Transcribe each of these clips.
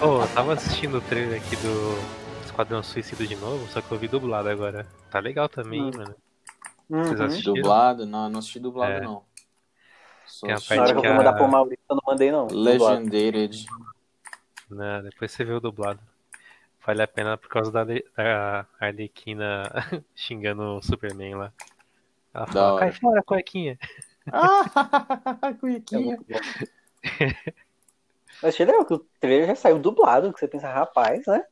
Ô, eu tava assistindo o trailer aqui do Esquadrão Suicida de novo, só que eu vi dublado agora. Tá legal também, Hum. mano. Uhum. Vocês assistiram? Dublado? Não, não assisti dublado, É. não. Só Tem a assisti Na hora que eu a- mandar pro Maurício, eu não mandei, não. Legendated. Né, depois você vê o dublado. Vale a pena por causa da, da Arlequina xingando o Superman lá. Ela fala, cai fora, cuequinha. Ah, É cuequinha. bom. Eu achei legal que o trailer já saiu dublado, que você pensa, rapaz, né?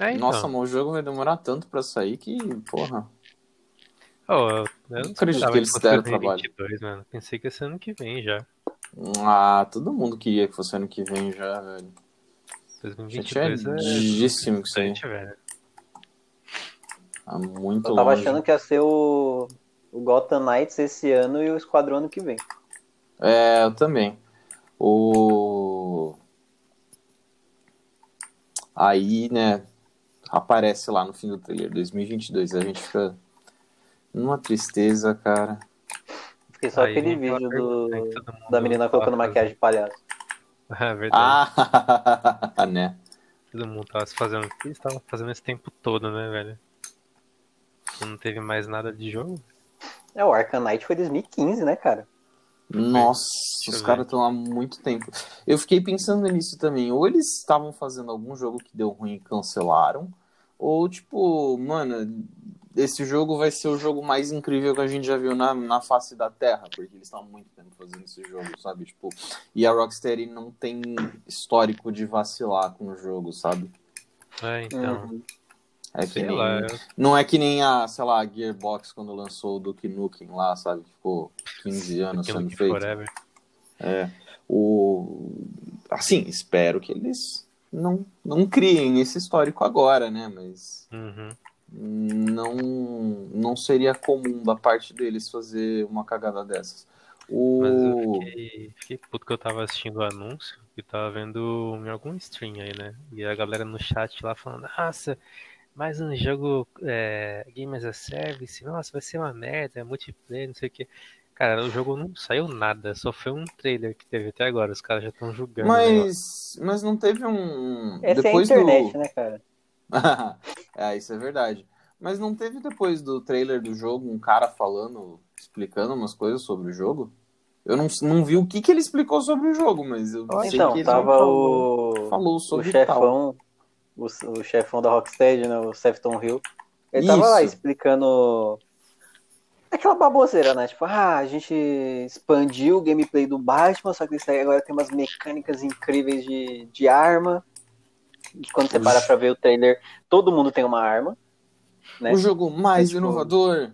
É, então. Nossa, mas o jogo vai demorar tanto pra sair que, porra. Ô, eu, eu não acredito que eles deram 2022, mano. Pensei que ia ser ano que vem já. Ah, todo mundo queria que fosse ano que vem já, velho. Já 2022 tinha é que isso aí. velho. Tá muito Eu tava longe. achando que ia ser o, o Gotham Knights esse ano e o Esquadrão ano que vem. É, eu também. O. Aí, né, aparece lá no fim do trailer 2022. A gente fica numa tristeza, cara. Fiquei só Aí aquele vídeo do, da menina fala colocando maquiagem de palhaço. É verdade. Ah, né? Todo mundo tava se fazendo o que estavam fazendo esse tempo todo, né, velho? Não teve mais nada de jogo? É, o Knight foi 2015, né, cara? Nossa, os caras estão há muito tempo. Eu fiquei pensando nisso também. Ou eles estavam fazendo algum jogo que deu ruim e cancelaram, ou tipo, mano, esse jogo vai ser o jogo mais incrível que a gente já viu na, na face da Terra, porque eles estão há muito tempo fazendo esse jogo, sabe? Tipo, e a Rocksteady não tem histórico de vacilar com o jogo, sabe? É, então. Uhum. É que Sei nem, lá, eu- Não é que nem a, sei lá, a Gearbox quando lançou o Duke Nukem lá, sabe? Ficou 15 anos Duke sendo Nukem feito. Forever. É. O... Assim, espero que eles não, não criem esse histórico agora, né? Mas Uhum. não, não seria comum da parte deles fazer uma cagada dessas. O... Mas eu fiquei, fiquei puto que eu tava assistindo o anúncio e tava vendo em algum stream aí, né? E a galera no chat lá falando, nossa, mais um jogo é, Game as a Service, nossa, vai ser uma merda, é multiplayer, não sei o que. Cara, o jogo não saiu nada, só foi um trailer que teve até agora, os caras já estão julgando. Mas, mas não teve um. Essa depois é a internet, do. né, cara? é, isso é verdade. Mas não teve depois do trailer do jogo um cara falando, explicando umas coisas sobre o jogo? Eu não, não vi o que, que ele explicou sobre o jogo, mas eu sei Então, que ele tava falou, o, falou o sobre tal. O, o chefão da Rocksteady, né, o Sefton Hill. Ele tava lá Isso. explicando aquela baboseira, né? Tipo, ah, a gente expandiu o gameplay do Batman, só que isso aí agora tem umas mecânicas incríveis de, de arma. E quando você para pra ver o trailer, todo mundo tem uma arma. Né? O jogo mais Tipo, inovador.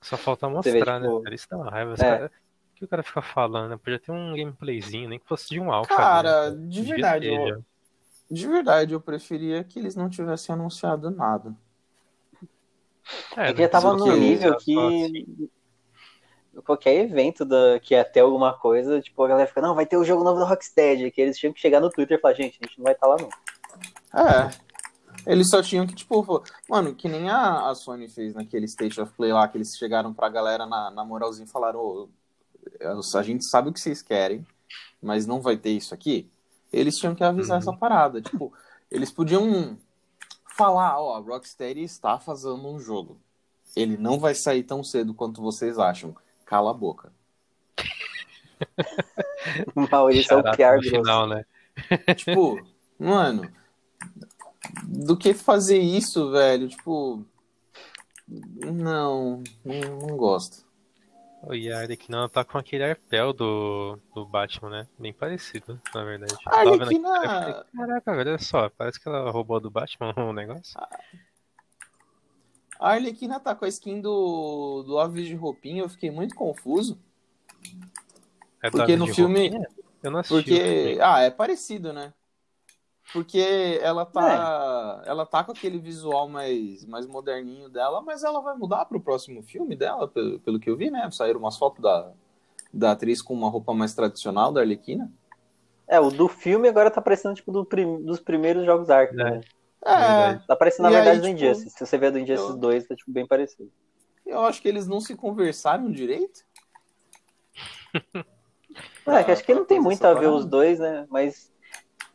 Só falta Você vê, mostrar, tipo, né? Isso dá uma raiva. É. cara- O que o cara fica falando, né? Podia ter um gameplayzinho, nem que fosse de um alpha. Cara, né? de verdade, eu-. De verdade, eu preferia que eles não tivessem anunciado nada. É É, que já tava que- nível só que assim. qualquer evento da, que ia ter alguma coisa, tipo, a galera fica, não, vai ter o jogo novo da Rocksteady, que eles tinham que chegar no Twitter e falar, gente, a gente não vai estar lá não. É. Eles só tinham que, tipo, mano, que nem a, a Sony fez naquele State of Play lá, que eles chegaram pra galera na, na moralzinha e falaram, ô, a gente sabe o que vocês querem, mas não vai ter isso aqui. Eles tinham que avisar Uhum. essa parada. Tipo, eles podiam falar, ó, a Rocksteady está fazendo um jogo. Ele não vai sair tão cedo quanto vocês acham. Cala a boca. O Maurício é o pior final, né? Tipo, mano, do que fazer isso, velho? Tipo, não, não, não gosto. O não tá com aquele arpel do, do Batman, né? Bem parecido, na verdade. Eu A Arlequina- aqui, Caraca, olha só, parece que ela roubou do Batman o negócio. A Arlequina tá com a skin do, do Aves de Roupinha, eu fiquei muito confuso. É Porque no filme- Roupinha? Eu não assisti. Porque. Ah, é parecido, né? Porque ela tá. Ela tá com aquele visual mais, mais moderninho dela, mas ela vai mudar pro próximo filme dela, pelo, pelo que eu vi, né? Saíram umas fotos da, da atriz com uma roupa mais tradicional da Arlequina. É, o do filme agora tá parecendo, tipo, do prim- dos primeiros jogos Arkham, É. né? É. Tá parecendo, na E aí, verdade, do tipo, Injustice. Se você ver do Injustice eu- 2, tá, tipo, bem parecido. eu acho que eles não se conversaram direito. É, que acho que não tem fazer muito a ver os dois, né? Mas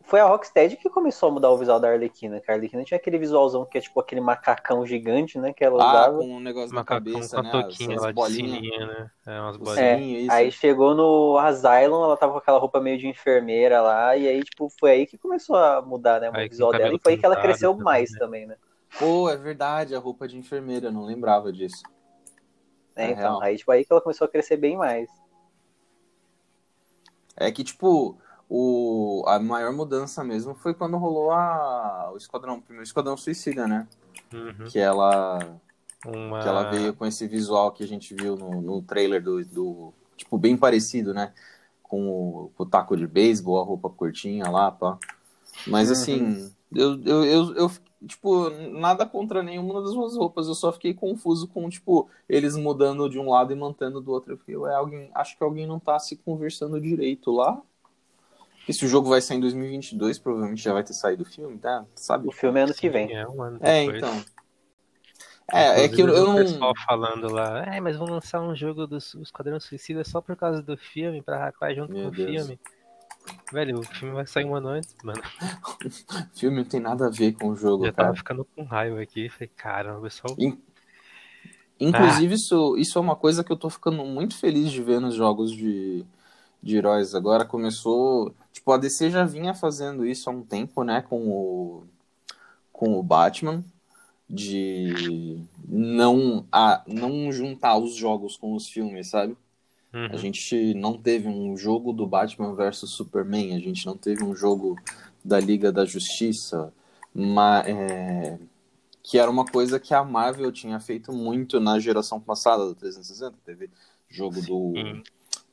foi a Rocksteady que começou a mudar o visual da Arlequina. Que a Arlequina tinha aquele visualzão que é tipo aquele macacão gigante, né? Que ela Ah, usava. com um negócio na Macacão cabeça, com né? toquinha lá de bolinhas. sininha, né? É, umas bolinhas. É, isso. aí chegou no Asylum, ela tava com aquela roupa meio de enfermeira lá, e aí, tipo, foi aí que começou a mudar, né, o visual dela, e foi aí que ela cresceu também, mais né? também, né? Pô, é verdade, a roupa de enfermeira, eu não lembrava disso. É, É então, real. aí, tipo, aí que ela começou a crescer bem mais. É que, tipo, o, a maior mudança mesmo foi quando rolou a, o Esquadrão, o primeiro Esquadrão Suicida, né? Uhum. Que ela, Uma... que ela veio com esse visual que a gente viu no, no trailer do, do. Tipo, bem parecido, né? Com o, com o taco de beisebol, a roupa curtinha lá, pá. Mas Uhum. assim, eu, eu, eu, eu, tipo, nada contra nenhuma das duas roupas, eu só fiquei confuso com, tipo, eles mudando de um lado e mantendo do outro. Eu fiquei, ué, alguém, acho que alguém não tá se conversando direito lá. Esse jogo vai sair em 2022, provavelmente já vai ter saído o filme, tá? Sabe? O filme é ano que vem. É, um ano É, então. É, é que eu, eu o não. pessoal falando lá, é, mas vão lançar um jogo do Su- Esquadrão Suicida só por causa do filme, pra hypar junto Meu com o Deus. filme. Velho, o filme vai sair um ano antes, mano. O filme não tem nada a ver com o jogo, Já cara. tava ficando com raiva aqui. Falei, caramba, o pessoal. In- Inclusive, Ah. isso, isso é uma coisa que eu tô ficando muito feliz de ver nos jogos de, de heróis. Agora começou. Tipo, a DC já vinha fazendo isso há um tempo, né? Com o, com o Batman. De não, a, não juntar os jogos com os filmes, sabe? Uhum. A gente não teve um jogo do Batman versus Superman, a gente não teve um jogo da Liga da Justiça, ma- é, que era uma coisa que a Marvel tinha feito muito na geração passada do 360. Teve jogo do, Sim.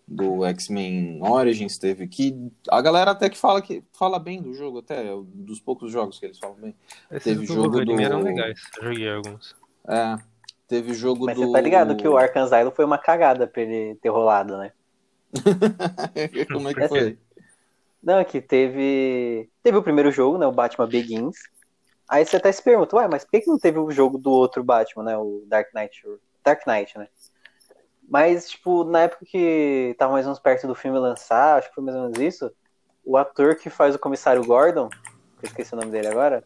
Do X-Men Origins, teve que. A galera até que fala que fala bem do jogo, até, é dos poucos jogos que eles falam bem. Esses teve jogo do- eram legais. Joguei alguns. É, teve jogo Mas do. você tá ligado que o Arkham Asylum foi uma cagada pra ele ter rolado, né? Como é que quê? foi? Não, é que teve. Teve o primeiro jogo, né? O Batman Begins. Aí você até se pergunta, ué, mas por que, que não teve o jogo do outro Batman, né? O Dark Knight. Dark Knight, né? Mas, tipo, na época que tava mais ou menos perto do filme lançar, acho que foi mais ou menos isso, o ator que faz o comissário Gordon, que eu esqueci o nome dele agora,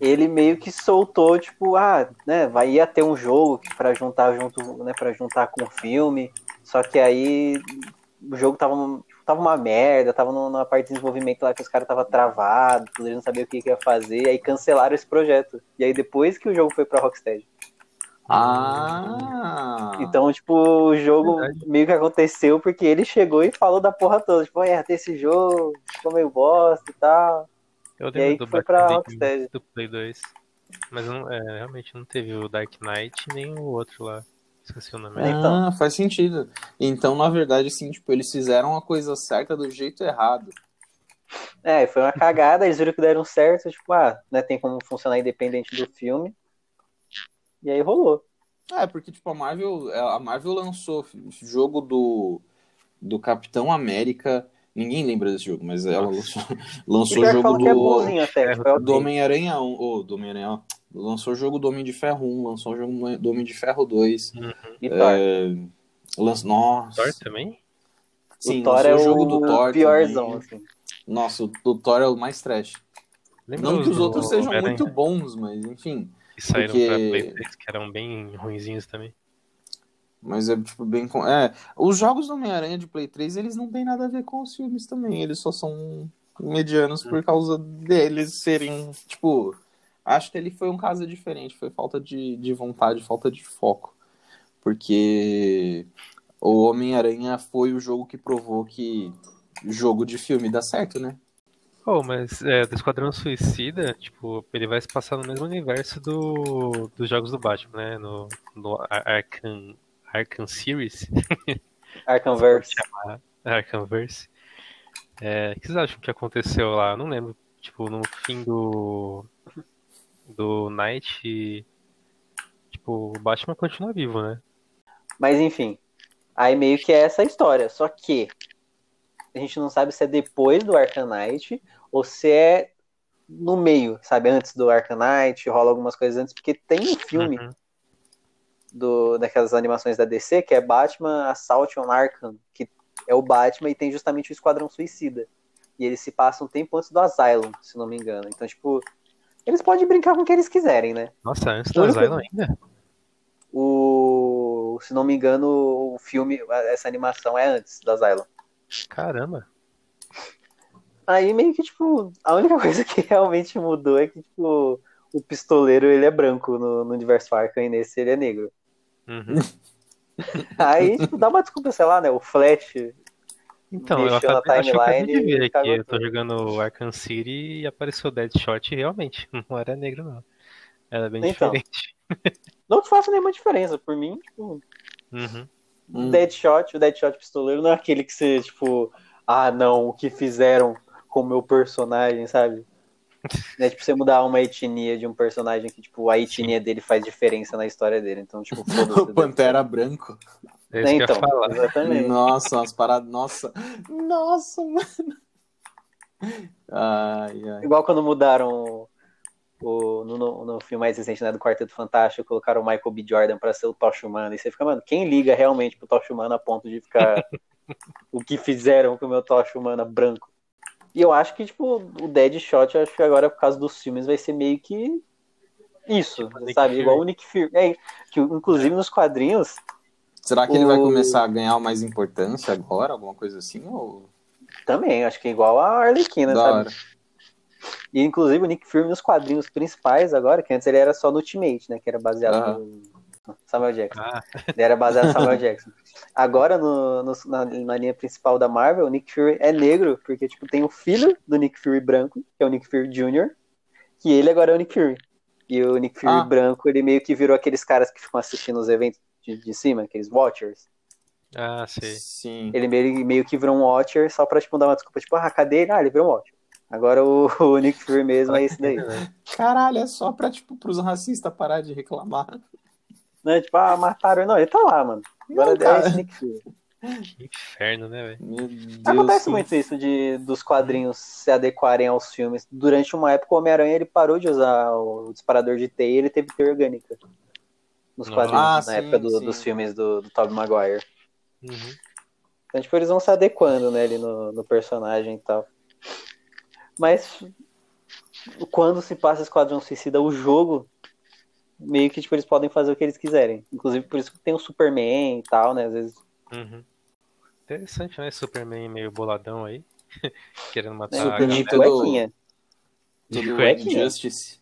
ele meio que soltou, tipo, ah, né, vai ia ter um jogo para juntar junto, né, para juntar com o filme. Só que aí o jogo tava, um- tava uma merda, tava numa parte de desenvolvimento lá que os caras tava travado, eles não sabiam o que, que ia fazer, aí cancelaram esse projeto. E aí depois que o jogo foi pra Rocksteady. Ah! Então, tipo, o jogo Verdade. meio que aconteceu porque ele chegou e falou da porra toda. Tipo, é, tem esse jogo, ficou meio bosta e tal. Eu E aí que do foi pra Rocksteady. do Play 2. Mas não, é, realmente não teve o Dark Knight nem o outro lá. Esqueci o nome. É. então. Ah, faz sentido. Então, na verdade, assim, tipo, eles fizeram a coisa certa do jeito errado. É, foi uma cagada, eles viram que deram certo, tipo, ah, né, tem como funcionar independente do filme. E aí rolou. É, porque, tipo, a Marvel, a Marvel lançou jogo do, do Capitão América. Ninguém lembra desse jogo, mas ela lançou, lançou que jogo é do, bonzinho até. É, ok. do Homem-Aranha 1. Ô, do Homem-Aranha, ó. Lançou jogo do Homem de Ferro 1, lançou jogo do Homem de Ferro 2. E Thor. É, lanç... Nossa. Thor também? Sim, o Thor lançou é o jogo o do Thor piorzão, assim. Nossa, o do Thor é o mais trash. Lembra Não que os outros sejam muito bons, mas enfim. Que saíram porque- pra Play 3, que eram bem ruinzinhos também. Mas é tipo bem. com- É, os jogos do Homem-Aranha de Play 3, eles não têm nada a ver com os filmes também. Eles só são medianos por causa deles serem. Tipo, acho que ele foi um caso diferente. Foi falta de, de vontade, falta de foco. Porque o Homem-Aranha foi o jogo que provou que jogo de filme dá certo, né? Oh, mas é, do Esquadrão Suicida, tipo, ele vai se passar no mesmo universo do, dos jogos do Batman, né? No, no Ar- Arkham, Arkham Series, Arkhamverse. Arkhamverse. É, o que vocês acham que aconteceu lá? Eu não lembro. Tipo, no fim do. Do Night. Tipo, o Batman continua vivo, né? Mas enfim. Aí meio que é essa a história. Só que a gente não sabe se é depois do Knight ou se é no meio, sabe? Antes do Knight, rola algumas coisas antes, porque tem um filme Uhum. do, daquelas animações da DC que é Batman Assault on Arkham, que é o Batman e tem justamente o Esquadrão Suicida. E ele se passa um tempo antes do Asylum, se não me engano. Então, tipo, eles podem brincar com o que eles quiserem, né? Nossa, antes do Asylum ainda? O. Se não me engano, o filme, essa animação é antes do Asylum. Caramba. Aí meio que, tipo, a única coisa que realmente mudou é que, tipo, o pistoleiro ele é branco no, no universo Arkham e nesse ele é negro. Uhum. Aí, tipo, dá uma desculpa, sei lá, né? O Flash. Então, eu acabei, que eu acabei de timeline ver aqui. Eu tô tudo. jogando Arkham City e apareceu Deadshot e realmente não era negro, não. Era bem Então. diferente. Não faça nenhuma diferença. Por mim, tipo, Uhum. Hum. Deadshot, o Deadshot pistoleiro não é aquele que você, tipo, ah, não, o que fizeram com o meu personagem, sabe? É tipo você mudar uma etnia de um personagem que, tipo, a etnia dele faz diferença na história dele. Então, tipo, foda-se. O Pantera Branco. É isso que eu Então, falar. exatamente. Nossa, umas paradas. Nossa. Nossa, mano. Ai, ai. Igual quando mudaram o, no, no, filme mais recente né, do Quarteto Fantástico, colocaram o Michael B. Jordan pra ser o Tosh Humano. E você fica, mano, quem liga realmente pro Tosh Humano a ponto de ficar o que fizeram com o meu Tosh Humano branco? E eu acho que, tipo, o Deadshot, eu acho que agora, por causa dos filmes, vai ser meio que isso, Tipo Nick sabe? Fury. Igual o Nick Fury. É, que, inclusive nos quadrinhos, Será que ele vai O- começar a ganhar mais importância agora? Alguma coisa assim? Ou... também, acho que é igual a Arlequina, Da sabe? hora. E inclusive o Nick Fury nos quadrinhos principais agora, que antes ele era só no Ultimate, né? Que era baseado Aham. no Samuel Jackson. Ah, Ele era baseado no Samuel Jackson. Agora, no, no- na, na linha principal da Marvel, o Nick Fury é negro, porque tipo, tem o filho do Nick Fury branco, que é o Nick Fury Jr., que ele agora é o Nick Fury. E o Nick Fury Ah. branco, ele meio que virou aqueles caras que ficam assistindo os eventos de, de cima, aqueles Watchers. ah, sei. Sim. Ele meio, meio que virou um Watcher só pra tipo, dar uma desculpa, tipo, ah, cadê ele? Ah, ele virou um Watcher. Agora o, o Nick Fury mesmo é esse daí. Caralho, é só pra, tipo, pros racistas parar de reclamar. Né? Tipo, ah, mataram. Não, ele tá lá, mano. Agora Não, é esse Nick Fury. Inferno, né, velho? Deus. Acontece sim. muito isso de dos quadrinhos se adequarem aos filmes. Durante uma época, o Homem-Aranha ele parou de usar o disparador de teia e ele teve teia orgânica. Nos quadrinhos, Ah, na sim, época do- sim. dos filmes do, do Tobey Maguire. Uhum. Então, tipo, eles vão se adequando, né, ali no, no personagem e tal. Mas quando se passa Esquadrão Suicida, o jogo, meio que, tipo, eles podem fazer o que eles quiserem. Inclusive, por isso que tem o Superman e tal, né, às vezes Uhum. Interessante, né? Superman meio boladão aí. Querendo matar a Superman de galera. todo- De cuequinha. Injustice.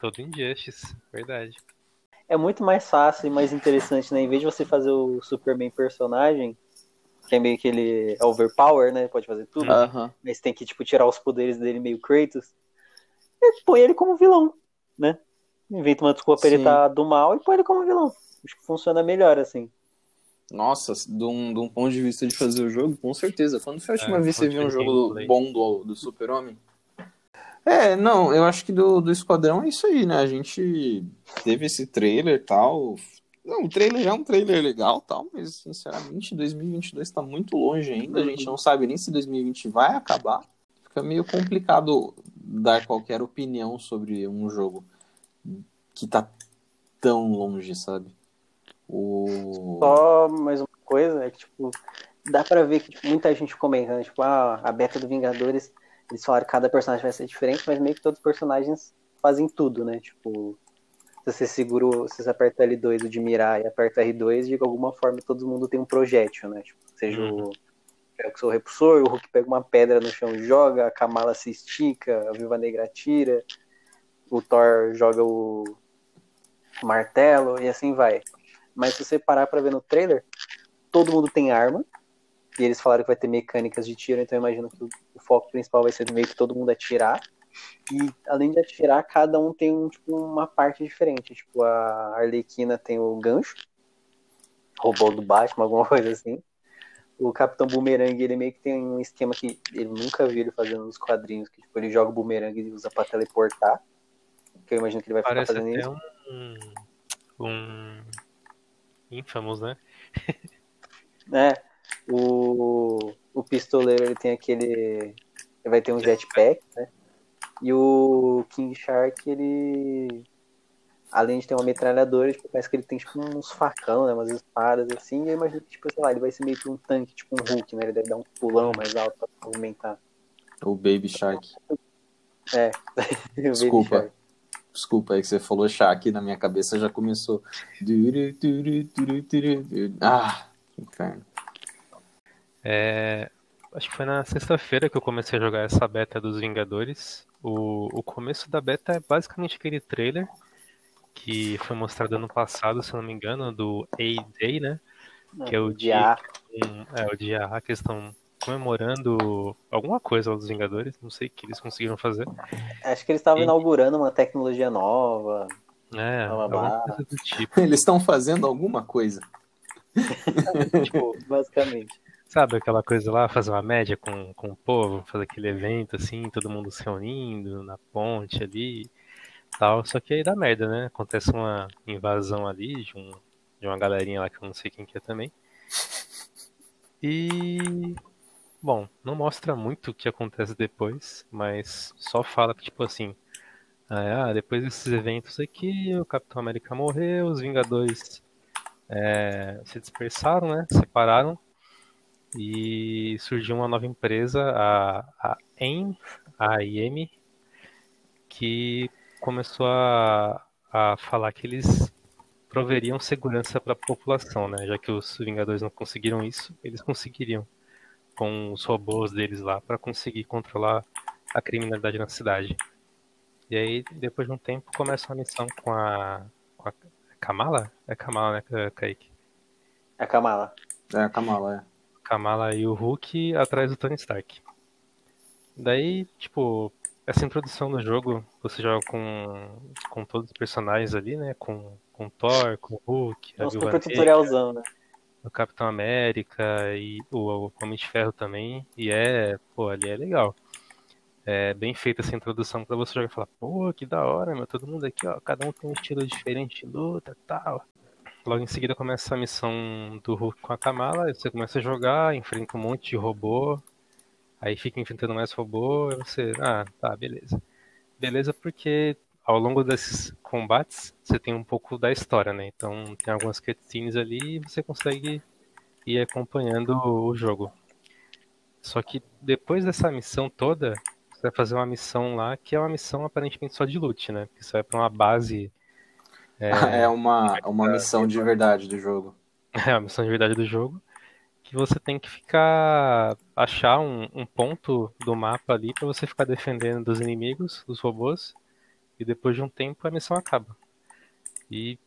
Todo Injustice, verdade. é muito mais fácil e mais interessante, né? Em vez de você fazer o Superman personagem, que é meio que ele é overpower, né? Pode fazer tudo, mas tem que, tipo, tirar os poderes dele meio Kratos. E põe ele como vilão, né? Inventa uma desculpa pra ele estar do mal e põe ele como vilão. Acho que funciona melhor, assim. Nossa, de um, de um ponto de vista de fazer o jogo, com certeza. Quando foi a última É, vez que você viu um jogo bom do, do Super-Homem? É, não, eu acho que do, do Esquadrão é isso aí, né? A gente teve esse trailer e tal. Não, o trailer já é um trailer legal tal, mas sinceramente 2022 tá muito longe ainda. A gente não sabe nem se 2020 vai acabar. Fica meio complicado dar qualquer opinião sobre um jogo que tá tão longe, sabe? O... Só mais uma coisa, é que, tipo, dá pra ver que tipo, muita gente comentando, tipo, ah, a beta do Vingadores, eles falaram que cada personagem vai ser diferente, mas meio que todos os personagens fazem tudo, né? Tipo, se você segura, se você aperta L2 o de mirar e aperta R2, de alguma forma todo mundo tem um projétil, né? Tipo, seja o pega o seu repulsor, o Hulk pega uma pedra no chão e joga, a Kamala se estica, a Viúva Negra atira, o Thor joga o martelo e assim vai. Mas se você parar pra ver no trailer, todo mundo tem arma. E eles falaram que vai ter mecânicas de tiro, então eu imagino que o, o foco principal vai ser meio que todo mundo atirar. E além de atirar, cada um tem um, tipo, uma parte diferente. Tipo, a Arlequina tem o gancho, robô do Batman, alguma coisa assim. O Capitão Boomerang, ele meio que tem um esquema que ele nunca viu ele fazendo nos quadrinhos, que tipo, ele joga o boomerang e usa pra teleportar. Que eu imagino que ele vai ficar Parece fazendo até isso. um. Um. Infamous, né? né? O, o pistoleiro ele tem aquele. Ele vai ter um jetpack, né? E o King Shark, ele. Além de ter uma metralhadora, tipo, parece que ele tem tipo uns facão, né? Umas espadas assim. E eu imagino que, tipo, sei lá, ele vai ser meio que um tanque, tipo um Hulk, né? Ele deve dar um pulão mais alto pra movimentar. O Baby Shark. É. Desculpa. Desculpa, aí que você falou Shark na minha cabeça já começou. Ah, que inferno. É, acho que foi na sexta-feira que eu comecei a jogar essa beta dos Vingadores. O, o começo da beta é basicamente aquele trailer que foi mostrado ano passado, se não me engano, do A-Day, né? Que é o dia, é o dia A que eles estão comemorando alguma coisa dos Vingadores, não sei o que eles conseguiram fazer. Acho que eles estavam e... inaugurando uma tecnologia nova. É, alguma coisa do tipo. Eles estão fazendo alguma coisa. tipo, basicamente. Sabe aquela coisa lá, fazer uma média com, com o povo, fazer aquele evento assim, todo mundo se reunindo na ponte ali tal. Só que aí dá merda, né? Acontece uma invasão ali de, um, de uma galerinha lá que eu não sei quem que é também. E. Bom, não mostra muito o que acontece depois, mas só fala que, tipo assim. Ah, depois desses eventos aqui, o Capitão América morreu, os Vingadores é, se dispersaram, né? Separaram. E surgiu uma nova empresa, a, a AIM, a IM, que começou a, a falar que eles proveriam segurança para a população, né? Já que os Vingadores não conseguiram isso, eles conseguiriam com os robôs deles lá para conseguir controlar a criminalidade na cidade. E aí, depois de um tempo, começa uma missão com a, com a Kamala? É Kamala, né, Kaique? É Kamala. É a Kamala, é. Kamala e o Hulk atrás do Tony Stark. Daí, tipo, essa introdução do jogo, você joga com, com todos os personagens ali, né? Com, com Thor, com Hulk, a super tutorialzão, né? O Capitão América e o, o Homem de Ferro também. E é, pô, ali é legal. É bem feita essa introdução pra você jogar e falar, pô, que da hora, meu, todo mundo aqui, ó, cada um tem um estilo diferente de luta e tal. Logo em seguida começa a missão do Hulk com a Kamala, você começa a jogar, enfrenta um monte de robô, Aí fica enfrentando mais robô, e você, ah, tá, beleza. Beleza porque ao longo desses combates você tem um pouco da história, né? Então tem algumas cutscenes ali e você consegue ir acompanhando o jogo. Só que depois dessa missão toda, você vai fazer uma missão lá que é uma missão aparentemente só de loot, né? Porque você vai pra uma base. É, é uma, uma missão de verdade do jogo. É, a missão de verdade do jogo que você tem que ficar achar um, um ponto do mapa ali para você ficar defendendo dos inimigos, dos robôs, e depois de um tempo a missão acaba. E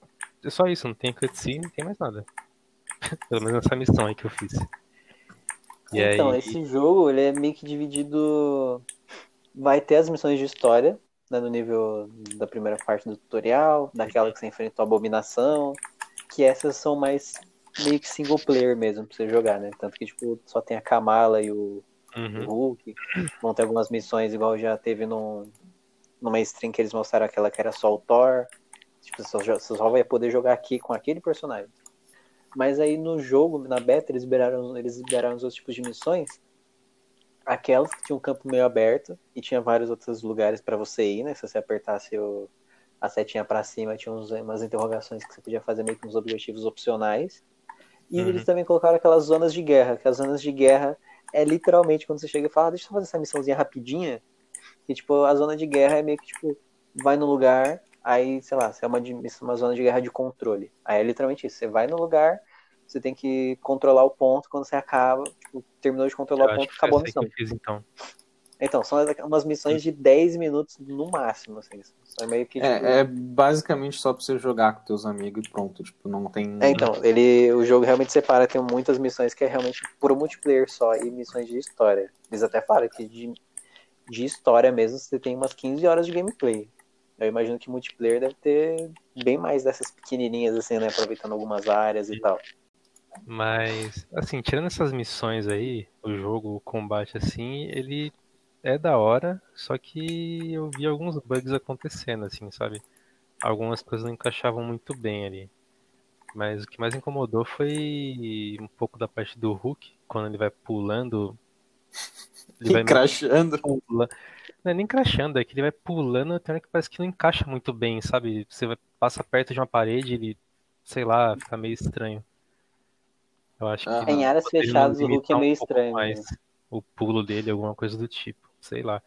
é só isso, não tem cutscene, não tem mais nada. Pelo menos essa missão aí que eu fiz. E então, aí... esse jogo ele é meio que dividido. Vai ter as missões de história, né, no nível da primeira parte do tutorial, daquela que você enfrentou a abominação, que essas são mais meio que single player mesmo pra você jogar, né? Tanto que, tipo, só tem a Kamala e o, uhum. o Hulk. Vão ter algumas missões, igual já teve num, numa stream que eles mostraram aquela que era só o Thor. Tipo, você só, só vai poder jogar aqui com aquele personagem. Mas aí no jogo, na beta, eles liberaram, eles liberaram os outros tipos de missões. Aquelas que tinham um campo meio aberto e tinha vários outros lugares para você ir, né? Se você apertasse o, a setinha para cima, tinha uns, umas interrogações que você podia fazer meio que uns objetivos opcionais. E uhum. eles também colocaram aquelas zonas de guerra, que as zonas de guerra é literalmente quando você chega e fala, ah, deixa eu fazer essa missãozinha rapidinha. Que tipo, a zona de guerra é meio que tipo, vai no lugar, aí, sei lá, você é uma, uma zona de guerra de controle. Aí é literalmente isso, você vai no lugar, você tem que controlar o ponto, quando você acaba, tipo, terminou de controlar eu o ponto, acabou a missão. Fiz, então. Então, são umas missões de 10 minutos no máximo, assim. São meio que, é, tipo... é, é, basicamente só pra você jogar com teus amigos e pronto. Tipo, não tem. É, então, ele, o jogo realmente separa, tem muitas missões que é realmente puro multiplayer só e missões de história. Eles até falam que de, de história mesmo você tem umas 15 horas de gameplay. Eu imagino que multiplayer deve ter bem mais dessas pequenininhas, assim, né? Aproveitando algumas áreas e tal. Mas, assim, tirando essas missões aí, o jogo, o combate, assim, ele é da hora, só que eu vi alguns bugs acontecendo, assim, sabe? Algumas coisas não encaixavam muito bem ali. Mas o que mais incomodou foi um pouco da parte do Hulk, quando ele vai pulando. Ele vai crachando. Pula... Não é nem crachando, é que ele vai pulando, tem que parece que não encaixa muito bem, sabe? Você vai, passa perto de uma parede, ele, sei lá, fica meio estranho. Eu acho que. Em áreas fechadas o Hulk é meio um estranho. Né? o pulo dele, alguma coisa do tipo. sei lá.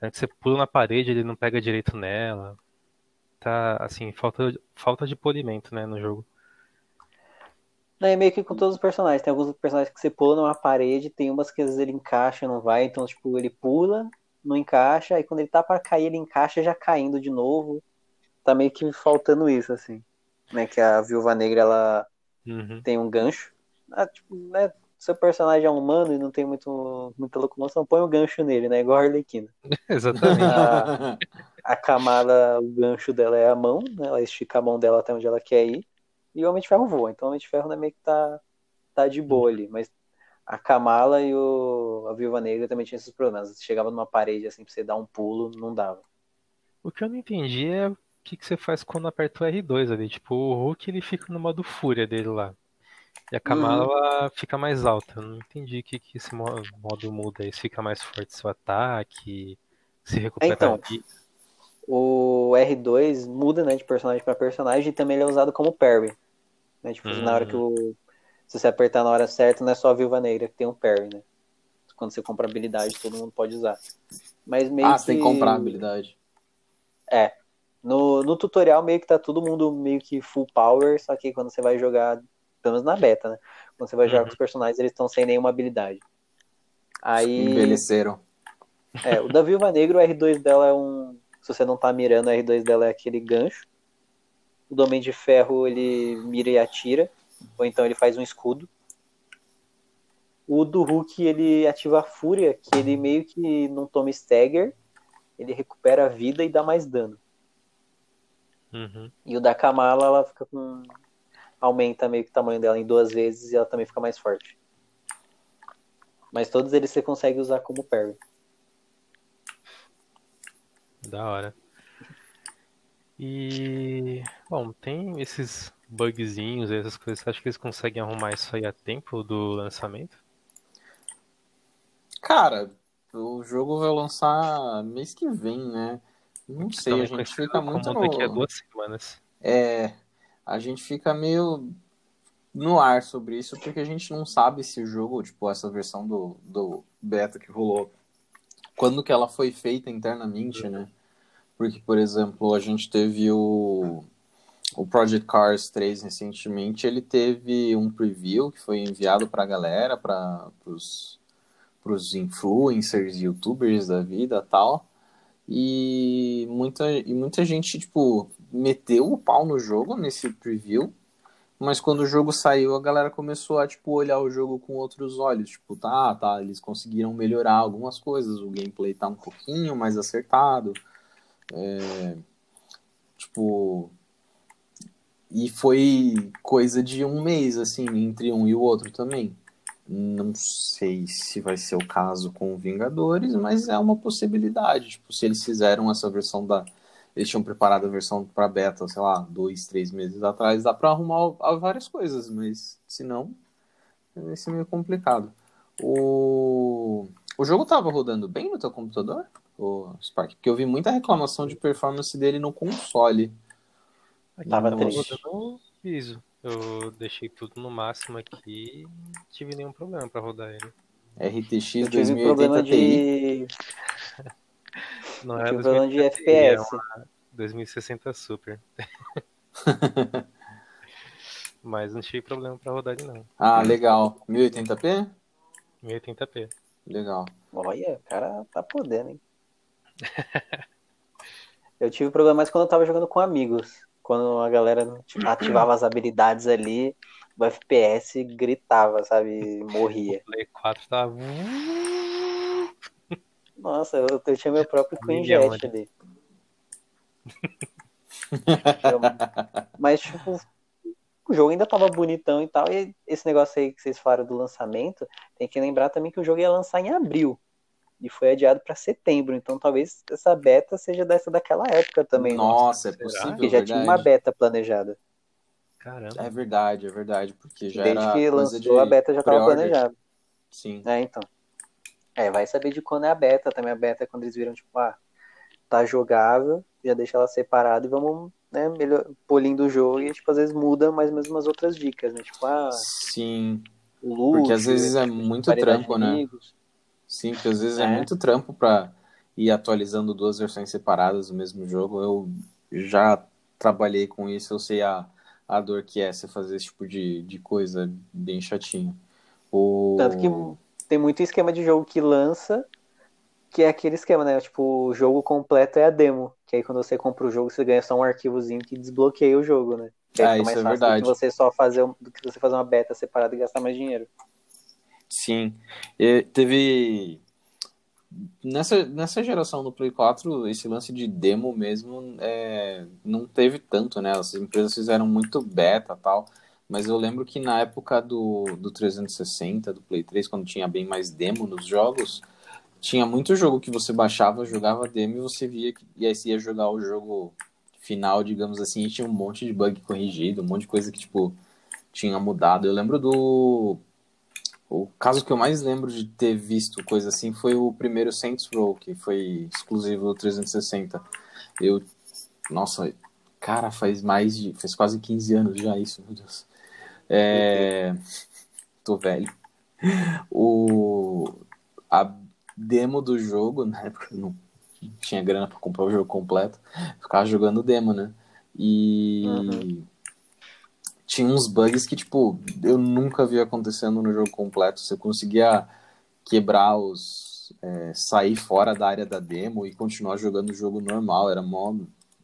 É que você pula na parede, ele não pega direito nela. Tá, assim, falta, falta de polimento, né, no jogo. Não, é meio que com todos os personagens. Tem alguns personagens que você pula numa parede, tem umas que às vezes ele encaixa, não vai. Então, tipo, ele pula, não encaixa, aí quando ele tá para cair, ele encaixa já caindo de novo. Tá meio que faltando isso, assim. Né, que a Viúva Negra, ela Uhum. tem um gancho. Ah, tipo, né, seu personagem é humano e não tem muito, muita locomoção, põe um gancho nele, né? Igual a Arlequina. Exatamente. A, a Kamala, o gancho dela é a mão, né? Ela estica a mão dela até onde ela quer ir. E o Homem de Ferro voa. Então o Homem de Ferro né, meio que tá, tá de boa ali. Mas a Kamala e o, a Viúva Negra também tinham esses problemas. Você chegava numa parede assim pra você dar um pulo, não dava. O que eu não entendi é o que, que você faz quando aperta o R2 ali. Tipo, o Hulk ele fica no modo fúria dele lá. E a Kamala ela fica mais alta. Eu não entendi o que, que esse mo- modo muda aí. Se fica mais forte seu ataque, se recupera Então. O R2 muda, né, de personagem pra personagem e também ele é usado como parry. Né? Tipo, na hora que o. Se você apertar na hora certa, não é só a Viúva Negra que tem um parry, né? Quando você compra habilidade, todo mundo pode usar. Mas meio ah, que. tem que comprar habilidade. No, no tutorial meio que tá todo mundo meio que full power, só que quando você vai jogar, pelo menos na beta, né? Quando você vai jogar Uhum. com os personagens, eles estão sem nenhuma habilidade. Aí, Envelheceram. é, o da Viúva Negra, o R2 dela é um. Se você não tá mirando, o R2 dela é aquele gancho. O do Homem de Ferro, ele mira e atira. Ou então ele faz um escudo. O do Hulk, ele ativa a fúria, que ele meio que não toma stagger. Ele recupera a vida e dá mais dano. Uhum. E o da Kamala, ela fica com. Aumenta meio que o tamanho dela em duas vezes e ela também fica mais forte. Mas todos eles você consegue usar como parry. Da hora. E. Bom, tem esses bugzinhos, essas coisas. Você acha que eles conseguem arrumar isso aí a tempo do lançamento? Cara, o jogo vai lançar mês que vem, né? Não sei, a gente fica muito daqui a duas semanas. É, a gente fica meio no ar sobre isso, porque a gente não sabe se o jogo, tipo, essa versão do, do beta que rolou, quando que ela foi feita internamente, né? Porque, por exemplo, a gente teve o, o Project Cars 3 recentemente, ele teve um preview que foi enviado pra galera, para os pros influencers, youtubers da vida tal. E muita, e muita gente, tipo, meteu o pau no jogo nesse preview, mas quando o jogo saiu, a galera começou a, tipo, olhar o jogo com outros olhos. Tipo, tá, tá, eles conseguiram melhorar algumas coisas, o gameplay tá um pouquinho mais acertado. É, tipo... E foi coisa de um mês, assim, entre um e o outro também. Não sei se vai ser o caso com Vingadores, mas é uma possibilidade. Tipo, se eles fizeram essa versão da. Eles tinham preparado a versão para beta, sei lá, dois, três meses atrás, dá para arrumar várias coisas, mas se não, vai ser meio complicado. O, o jogo tava rodando bem no teu computador, o Spark? Porque eu vi muita reclamação de performance dele no console. Tava Não, triste. rodando liso. Eu deixei tudo no máximo aqui e não tive nenhum problema pra rodar ele. RTX Eu tive 2080 problema Ti. de. Não eu é tive problema de 2080 Ti, é FPS. uma 2060 Super. Mas não tive problema pra rodar ele não. Ah, legal. 1080p? 1080p. Legal. Olha, o cara tá podendo, hein? Eu tive problema mais quando eu tava jogando com amigos. Quando a galera tipo, ativava as habilidades ali, o FPS gritava, sabe? Morria. Play 4 tava. Nossa, eu, eu tinha meu próprio Queen Jet ali. Mas, tipo, o jogo ainda tava bonitão e tal. E esse negócio aí que vocês falaram do lançamento, tem que lembrar também que o jogo ia lançar em abril. E foi adiado pra setembro. Então talvez essa beta seja dessa daquela época também. né? Nossa, é será? possível. Porque já verdade. tinha uma beta planejada. Caramba. É verdade, é verdade. Porque já Desde era que lançou de a beta já tava planejada. Sim. É, então. É, vai saber de quando é a beta. Também a beta é quando eles viram, tipo, ah, tá jogável, já deixa ela separada e vamos, né, melhor, polindo o jogo e, tipo, às vezes muda mais umas umas outras dicas, né? Tipo, ah, Sim. luxo, Porque às vezes é tipo, muito trampo, né? Sim, porque às vezes é, É. muito trampo pra ir atualizando duas versões separadas do mesmo jogo. Eu já trabalhei com isso, eu sei a, a dor que é você fazer esse tipo de, de coisa bem chatinho. O... Tanto que tem muito esquema de jogo que lança, que é aquele esquema, né? Tipo, o jogo completo é a demo. Que aí quando você compra o jogo, você ganha só um arquivozinho que desbloqueia o jogo, né? Que Ah, isso mais é fácil verdade. do que você só fazer do que você fazer uma beta separada e gastar mais dinheiro. Sim. E teve. Nessa, nessa geração do Play 4, esse lance de demo mesmo é, não teve tanto, né? As empresas fizeram muito beta e tal. Mas eu lembro que na época do, do 360, do Play 3, quando tinha bem mais demo nos jogos, tinha muito jogo que você baixava, jogava demo e você via que e aí você ia jogar o jogo final, digamos assim, e tinha um monte de bug corrigido, um monte de coisa que, tipo, tinha mudado. Eu lembro do. O caso que eu mais lembro de ter visto coisa assim foi o primeiro Saints Row, que foi exclusivo do 360. Eu. Nossa, cara, faz mais de. Faz quase 15 anos já isso, meu Deus. É. Tô velho. O. A demo do jogo, na época eu não tinha grana pra comprar o jogo completo, ficava jogando demo, né? E Uhum. tinha uns bugs que, tipo, eu nunca vi acontecendo no jogo completo. Você conseguia quebrar os. é, sair fora da área da demo e continuar jogando o jogo normal. Era mó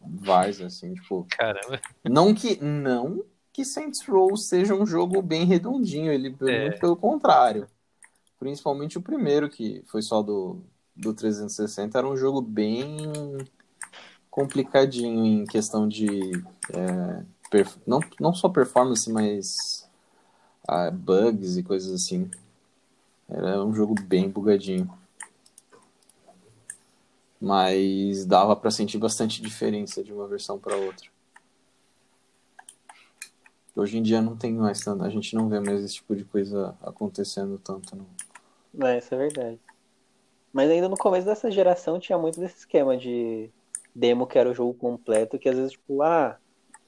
várzea, assim, tipo. Caramba. Não que. Não que Saints Row seja um jogo bem redondinho, ele É. muito pelo contrário. Principalmente o primeiro, que foi só do, do 360, era um jogo bem complicadinho em questão de. é, perf- não, não só performance, mas ah, bugs e coisas assim. Era um jogo bem bugadinho. Mas dava pra sentir bastante diferença de uma versão para outra. Hoje em dia não tem mais tanto, a gente não vê mais esse tipo de coisa acontecendo tanto, não. É, isso é verdade. Mas ainda no começo dessa geração tinha muito desse esquema de demo que era o jogo completo, que às vezes, tipo, ah,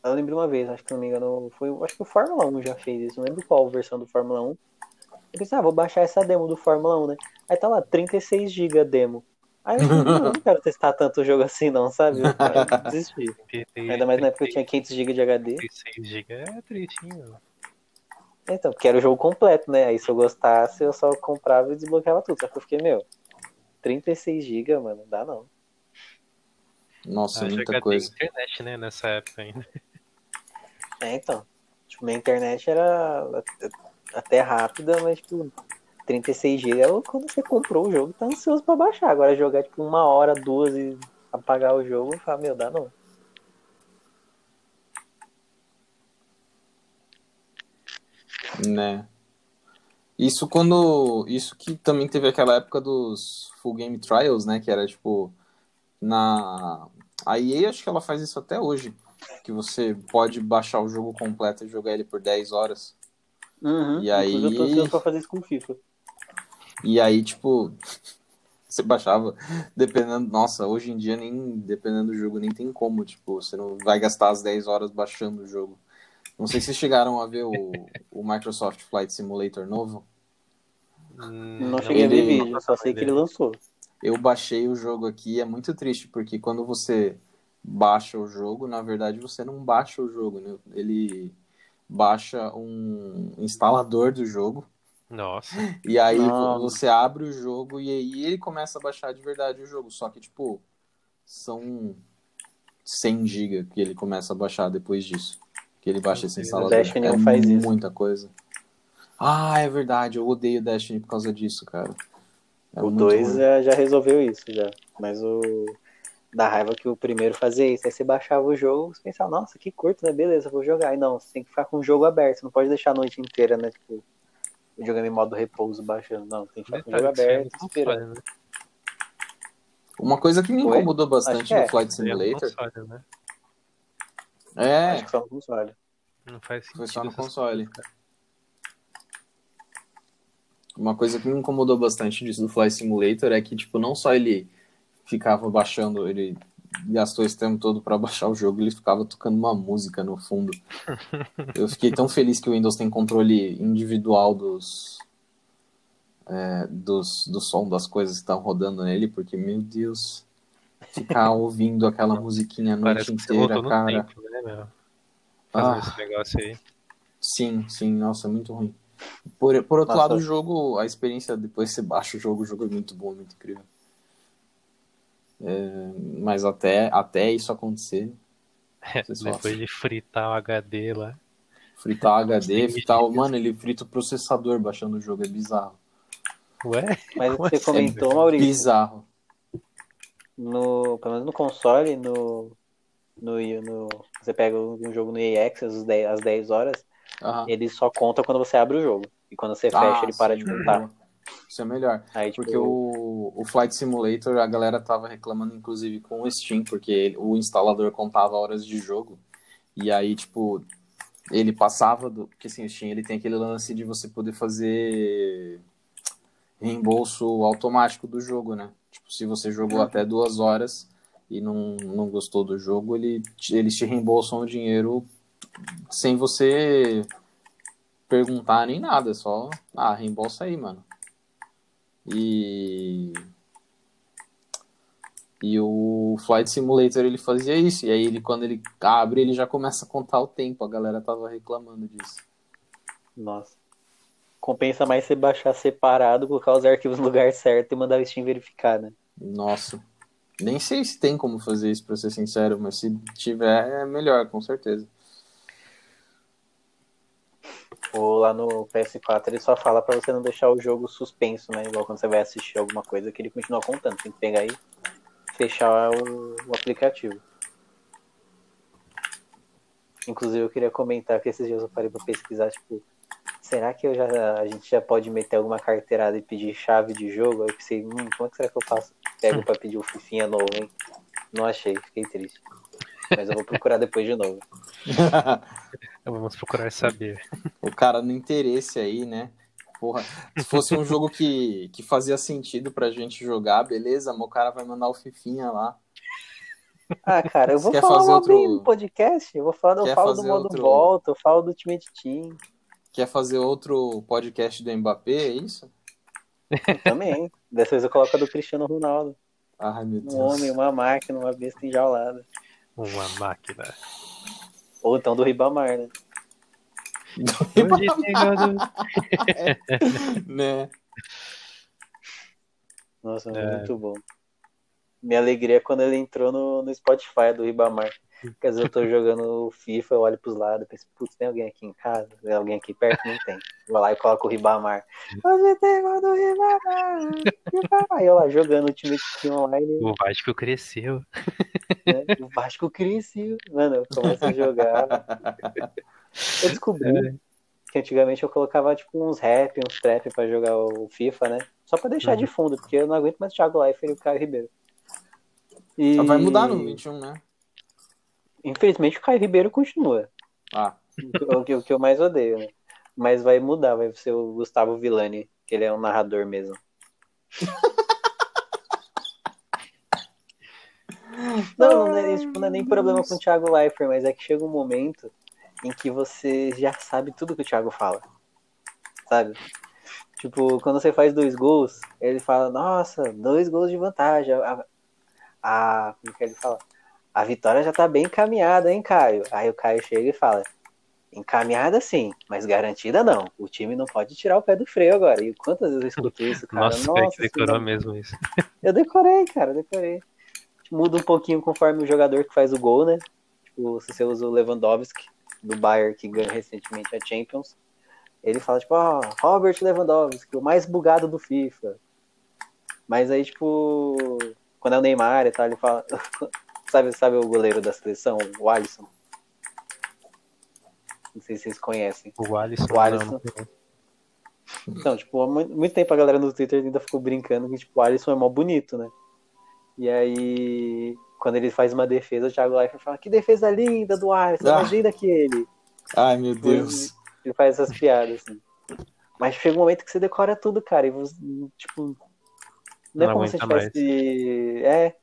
eu lembro uma vez, acho que não me engano, foi, acho que o Fórmula 1 já fez isso, não lembro qual versão do Fórmula 1. Eu pensei, ah, vou baixar essa demo do Fórmula 1, né? Aí tá lá, 36 GB demo. Aí eu não, quero testar tanto o jogo assim não, sabe? Eu quero desistir. Ainda mais na época que eu tinha 500 GB de HD. 36 GB é tristinho. Então, porque era o jogo completo, né? Aí se eu gostasse, eu só comprava e desbloqueava tudo. Só que eu fiquei, meu, 36 GB, mano, não dá não. Nossa, Ah, muita coisa. internet, né, nessa época ainda. É, então. Tipo, minha internet era até rápida, mas, tipo, 36 GB é quando você comprou o jogo, tá ansioso pra baixar. Agora jogar, tipo, uma hora, duas e apagar o jogo, eu falo, meu, dá não. Né? Isso quando. Isso que também teve aquela época dos Full Game Trials, né? Que era tipo. Na. A EA acho que ela faz isso até hoje. Que você pode baixar o jogo completo e jogar ele por 10 horas. Uhum. E aí- Inclusive, eu tô ansioso pra fazer isso com o FIFA. E aí, tipo. Você baixava, dependendo. Nossa, hoje em dia, nem dependendo do jogo, nem tem como. Tipo, você não vai gastar as 10 horas baixando o jogo. Não sei se vocês chegaram a ver o, o Microsoft Flight Simulator novo. Não cheguei a ver Ele- vídeo, só sei que ele lançou. Eu baixei o jogo aqui, é muito triste, porque quando você baixa o jogo, na verdade você não baixa o jogo, né? Ele baixa um instalador do jogo, Nossa, e aí Nossa. você abre o jogo e aí ele começa a baixar de verdade o jogo. Só que, tipo, são 100 GB que ele começa a baixar depois disso. Que ele baixa esse instalador. Destiny é não faz isso. muita coisa. Ah, é verdade, eu odeio Destiny por causa disso, cara. É o muito 2 ruim. já, já resolveu isso, já. Mas o. Da raiva que o primeiro fazia isso. Aí você baixava o jogo, você pensava, nossa, que curto, né? Beleza, vou jogar. E não, você tem que ficar com o jogo aberto, não pode deixar a noite inteira, né? Tipo, jogando em modo repouso, baixando. Não, tem que ficar com o jogo é aberto, no esperando. né? Uma coisa que me Oi? incomodou bastante que é. no Flight é no Simulator. console, né? É, Acho que só no console. Não faz sentido. Foi só no console. coisas, uma coisa que me incomodou bastante disso do Flight Simulator é que, tipo, não só ele ficava baixando, ele gastou esse tempo todo pra baixar o jogo, ele ficava tocando uma música no fundo. Eu fiquei tão feliz que o Windows tem controle individual dos é, dos, do som das coisas que estão rodando nele, porque, meu Deus, ficar ouvindo aquela musiquinha a noite Parece que você inteira, no cara. tempo, né, Ah. esse negócio aí. Sim, sim, nossa, é muito ruim. Por, por outro lado, o jogo, a experiência depois que você baixa o jogo, o jogo é muito bom, muito incrível. É, mas até, até isso acontecer, Vocês Depois de fritar o HD lá. fritar HD, Sim, fritar, sim. mano, ele frita o processador baixando o jogo, é bizarro. Ué? Mas Como você assim, comentou, velho? Maurício, Bizarro. no, pelo menos no console, no, no, no você pega um jogo no Access às 10, às 10 horas, Aham. ele só conta quando você abre o jogo. E quando você fecha, Ah, ele para sim, de contar. Isso é melhor. Aí, tipo, Porque o, o Flight Simulator, a galera tava reclamando, inclusive, com o Steam, porque ele- o instalador contava horas de jogo. E aí, tipo, ele passava do. Porque assim, o Steam ele tem aquele lance de você poder fazer reembolso automático do jogo, né? Tipo, se você jogou até duas horas e não, não gostou do jogo, ele, eles te reembolsam o dinheiro sem você perguntar nem nada, só, ah, reembolsa aí, mano. E e o Flight Simulator ele fazia isso, e aí ele quando ele abre, ele já começa a contar o tempo. A galera tava reclamando disso. Nossa. Compensa mais você baixar separado, colocar os arquivos no lugar certo e mandar o Steam verificar, né? Nossa. Nem sei se tem como fazer isso, pra ser sincero, mas se tiver, é melhor, com certeza. Ou lá no PS4 ele só fala pra você não deixar o jogo suspenso, né? Igual quando você vai assistir alguma coisa que ele continua contando. Tem que pegar aí fechar o, o aplicativo. Inclusive eu queria comentar que esses dias eu parei pra pesquisar, tipo, será que eu já, a gente já pode meter alguma carteirada e pedir chave de jogo? Aí eu pensei, hum, como é que será que eu faço? Pego pra pedir o Fifinha novo, hein? Não achei, fiquei triste. Mas eu vou procurar depois de novo. Vamos procurar saber. o cara no interesse aí, né? Porra, se fosse um jogo que, que fazia sentido pra gente jogar, beleza, mas o cara vai mandar o Fifinha lá. Ah, cara, eu vou Quer falar fazer mal outro- no podcast. Eu vou falar, eu falo do modo outro- volta, eu falo do Ultimate Team Quer fazer outro podcast do Mbappé, é isso? também. Dessa vez eu coloco a do Cristiano Ronaldo. Ai, meu Um Deus. homem, uma máquina, uma besta enjaulada. Uma máquina. Ou então do Ribamar, né? Tem gado- né? Nossa, É. muito bom. Minha alegria é quando ele entrou no, no Spotify do Ribamar. Porque às vezes eu tô jogando FIFA, eu olho pros lados, penso, putz, tem alguém aqui em casa? Tem alguém aqui perto? Não tem. Vou lá e coloco o Ribamar. Hoje tem gol do Ribamar. Ribamar. Aí eu lá jogando o time online, O Vasco cresceu. né? O Vasco cresceu. Mano, eu começo a jogar. Eu descobri que antigamente eu colocava tipo uns rap, uns trap pra jogar o FIFA, né? Só pra deixar de fundo, porque eu não aguento mais o Thiago Leifert e o Caio Ribeiro. E... Vai mudar no 21, né? Infelizmente o Caio Ribeiro continua. Ah, o, que, o que eu mais odeio, né? Mas vai mudar, vai ser o Gustavo Villani, que ele é um narrador mesmo. Não, não é, tipo, não é nem problema com o Thiago Leifert, mas é que chega um momento em que você já sabe tudo que o Thiago fala. Sabe? Tipo, quando você faz dois gols, ele fala, nossa, dois gols de vantagem. A, a, como que ele fala? A vitória já tá bem encaminhada, hein, Caio? Aí o Caio chega e fala, encaminhada sim, mas garantida não. O time não pode tirar o pé do freio agora. E quantas vezes eu escuto isso, cara? Nossa, Nossa que decorou mesmo isso. Eu decorei, cara, decorei. Muda um pouquinho conforme o jogador que faz o gol, né? Tipo, se você usa o Lewandowski, do Bayern, que ganhou recentemente a Champions, ele fala, tipo, ó, Robert Lewandowski, o mais bugado do FIFA. Mas aí, tipo, quando é o Neymar e tal, ele fala. sabe, sabe o goleiro da seleção, o Alisson? Não sei se vocês conhecem. O Alisson. O Alisson. Então, tipo, há muito, tempo a galera no Twitter ainda ficou brincando que, tipo, o Alisson é mó bonito, né? E aí, quando ele faz uma defesa, o Thiago Leifert fala, que defesa linda do Alisson, Ah. mais linda que ele. ai meu Deus. Ele faz essas piadas, assim. Mas chega um momento que você decora tudo, cara, e você, tipo, não é Não como se tivesse... É,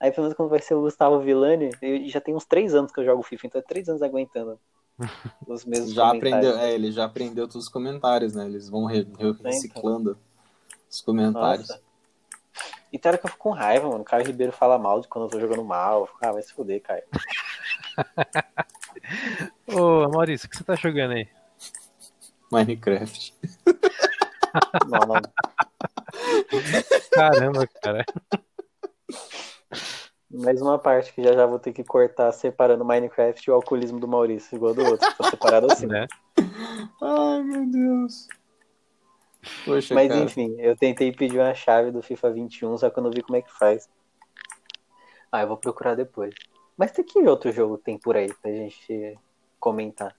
aí pelo menos quando vai ser o Gustavo Villani, eu já tem uns três anos que eu jogo FIFA, então é três anos aguentando os mesmos Já aprendeu, é, ele já aprendeu todos os comentários, né? Eles vão re- re- então. reciclando. os comentários. Nossa. E tem hora que eu fico com raiva, mano. O Caio Ribeiro fala mal de quando eu tô jogando mal. Eu fico, ah, vai se fuder, Caio. Ô, Maurício, o que você tá jogando aí? Minecraft. Não, não. Caramba, cara. Mais uma parte que já já vou ter que cortar separando Minecraft e o alcoolismo do Maurício, igual do outro. Tá separado assim. Né? Ai, meu Deus. Poxa, Mas cara. enfim, eu tentei pedir uma chave do FIFA 21, só que eu não vi como é que faz. Ah, eu vou procurar depois. Mas tem que outro jogo tem por aí pra gente comentar?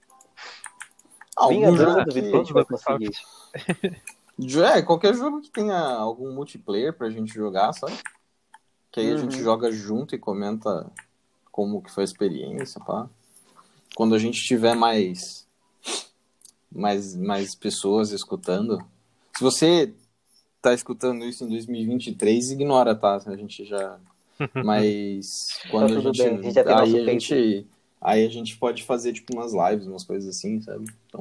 Algum Vingadores eu duvido que- a gente vai conseguir. É, qualquer jogo que tenha algum multiplayer pra gente jogar, sabe? Que aí a Uhum. gente joga junto e comenta como que foi a experiência, pá. Quando a gente tiver mais mais mais pessoas escutando. Se você tá escutando isso em 2023, ignora, tá? A gente já mas quando a gente, a gente aí a gente aí a gente pode fazer tipo umas lives, umas coisas assim, sabe? Então,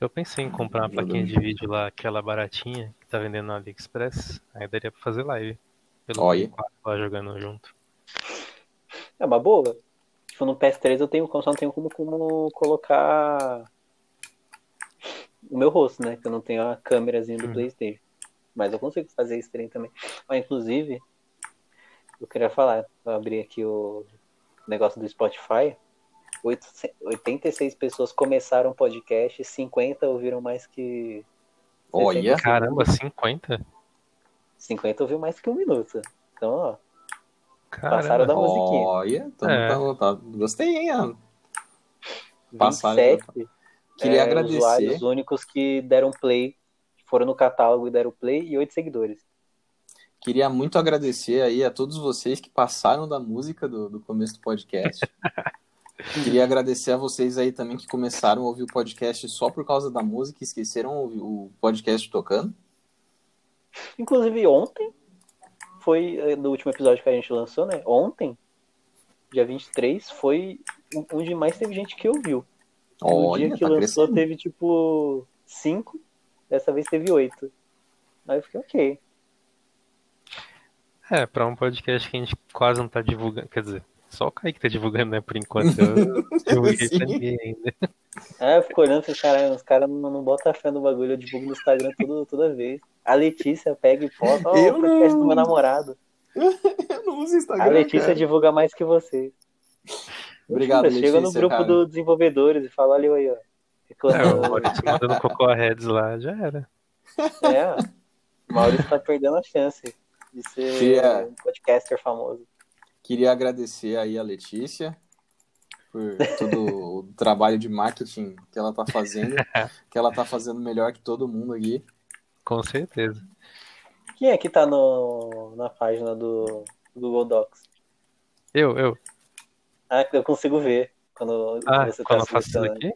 Eu pensei em comprar uma plaquinha de vídeo lá, aquela baratinha, que tá vendendo no AliExpress. Aí daria pra fazer live. Pelo Olha. Play 4 lá jogando junto. É uma boa. Tipo, no PS3 eu tenho, só não tenho como, como colocar o meu rosto, né? Que eu não tenho a câmerazinha do Hum. Playstation. Mas eu consigo fazer stream também. Ó, inclusive, eu queria falar, eu abri aqui o negócio do Spotify. Oito- 86 pessoas começaram o podcast e 50 ouviram mais que. Olha. Caramba, 50? 50 ouviu mais que um minuto. Então, ó, Passaram Caramba. da musiquinha. Olha, tamo- É. tamo- tá- gostei, hein? Ana? Passaram 27 Queria é, agradecer. usuários únicos que deram play, foram no catálogo e deram play, e oito seguidores. Queria muito agradecer aí a todos vocês que passaram da música do, do começo do podcast. Queria agradecer a vocês aí também que começaram a ouvir o podcast só por causa da música e esqueceram o podcast tocando. Inclusive ontem, foi eh, no último episódio que a gente lançou, né? Ontem, dia 23, foi onde mais teve gente que ouviu. No Olha, dia que tá lançou crescendo. teve tipo 5, dessa vez teve 8. Aí eu fiquei ok. É, pra um podcast que a gente quase não tá divulgando. Quer dizer, só o Kaique tá divulgando, né, por enquanto. Eu não divulguei pra ninguém ainda. Aí eu fico olhando e falei, caralho, os caras não, não botam fé no bagulho, eu divulgo no Instagram tudo, toda vez. A Letícia pega e posta, ó, Eu o podcast não. do meu namorado. Eu não uso Instagram, A Letícia cara. divulga mais que você. Obrigado, Chega no Letícia, grupo dos desenvolvedores e fala, olha eu aí, ó. É, o. Maurício mandando cocô a heads lá, já era. É, ó. o Maurício tá perdendo a chance de ser Queria- um podcaster famoso. Queria agradecer aí a Letícia por todo o trabalho de marketing que ela tá fazendo, que ela tá fazendo melhor que todo mundo aqui. Com certeza. Quem é que tá no, na página do, do Google Docs? Eu, eu. Ah, eu consigo ver quando Ah, você quando tá eu faço isso aqui?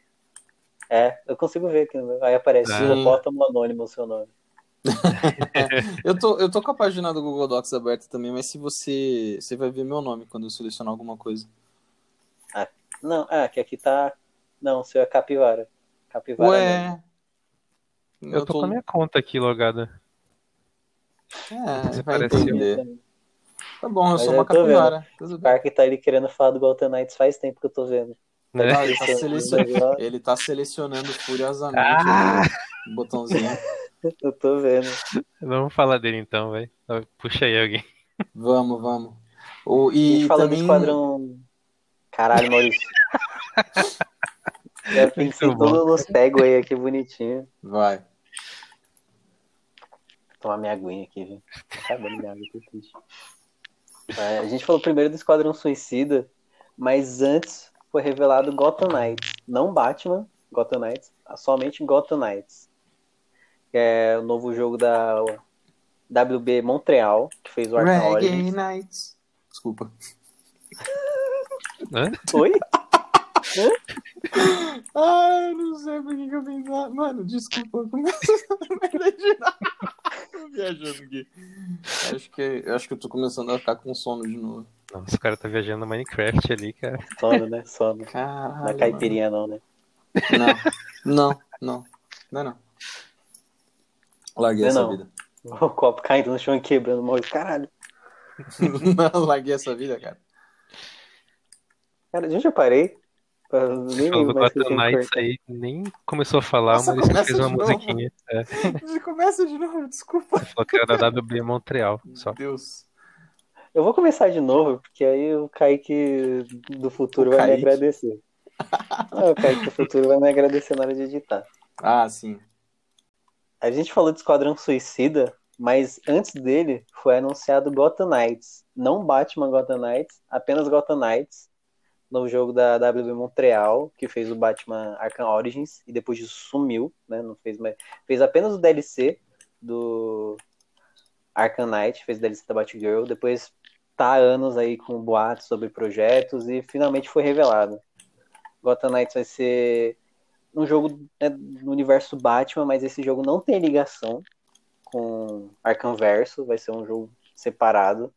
É, eu consigo ver meu- Aí aparece Ah. hipopótamo anônimo o seu nome. Eu tô, eu tô com a página do Google Docs aberta também, mas se você. Você vai ver meu nome quando eu selecionar alguma coisa. Não, ah, que aqui tá. Não, o seu é capivara. Capivara. Ué. Eu tô com a minha conta aqui logada. É, Você vai entender. Tá bom, eu Mas sou eu uma tô capivara. Tudo O. Parque tá ali querendo falar do Gotham Knights faz tempo que eu tô vendo. Né? Não, ele, tá selecionando, ele tá selecionando furiosamente Ah! o botãozinho. Eu tô vendo. Vamos falar dele então, vai. Puxa aí alguém. Vamos, vamos. O, A gente e falando também... do Esquadrão. Caralho, Maurício. Já pensei todos nos Segway aqui bonitinho. Vai. Vou tomar minha aguinha aqui, viu? Tá acabando minha água, tô triste. É, a gente falou primeiro do Esquadrão Suicida, mas antes foi revelado Gotham Knights. Não Batman, Gotham Knights, somente Gotham Knights. Que é o novo jogo da WB Montreal, que fez o Arkham Reggae Origins. Nights. Desculpa. Hã? Oi? Ai, não sei por que eu vim lá. Mano, desculpa. Tô viajando aqui. Acho que, acho que eu tô começando a ficar com sono de novo. Nossa, o cara tá viajando no Minecraft ali, cara. Sono, né? Sono. Caralho. Não é caipirinha, não, né? mano. Não, não, não. Não é não. Larguei Não essa não. vida. O copo caindo no chão e quebrando o mouse. Caralho. Não, larguei essa vida, cara. Cara, gente, eu parei. Eu nem Knights cortar. aí, nem começou a falar, Nossa, mas ele começa fez uma de novo. musiquinha. É, Já começa de novo, desculpa. falou que era da WB Montreal, só. Deus. Eu vou começar de novo, porque aí o Kaique do futuro O vai me Kaique. agradecer. Ah, o Kaique do futuro vai me agradecer na hora de editar. Ah, sim. A gente falou de Esquadrão Suicida, mas antes dele foi anunciado Gotham Knights. Não Batman Gotham Knights, apenas Gotham Knights, no jogo da WB Montreal, que fez o Batman Arkham Origins e depois disso sumiu, né? Não fez mais. Fez apenas o DLC do Arkham Knight, fez o DLC da Batgirl, depois tá há anos aí com boatos sobre projetos e finalmente foi revelado. Gotham Knights vai ser um jogo né, no universo Batman, mas esse jogo não tem ligação com Arkham Verso, vai ser um jogo separado.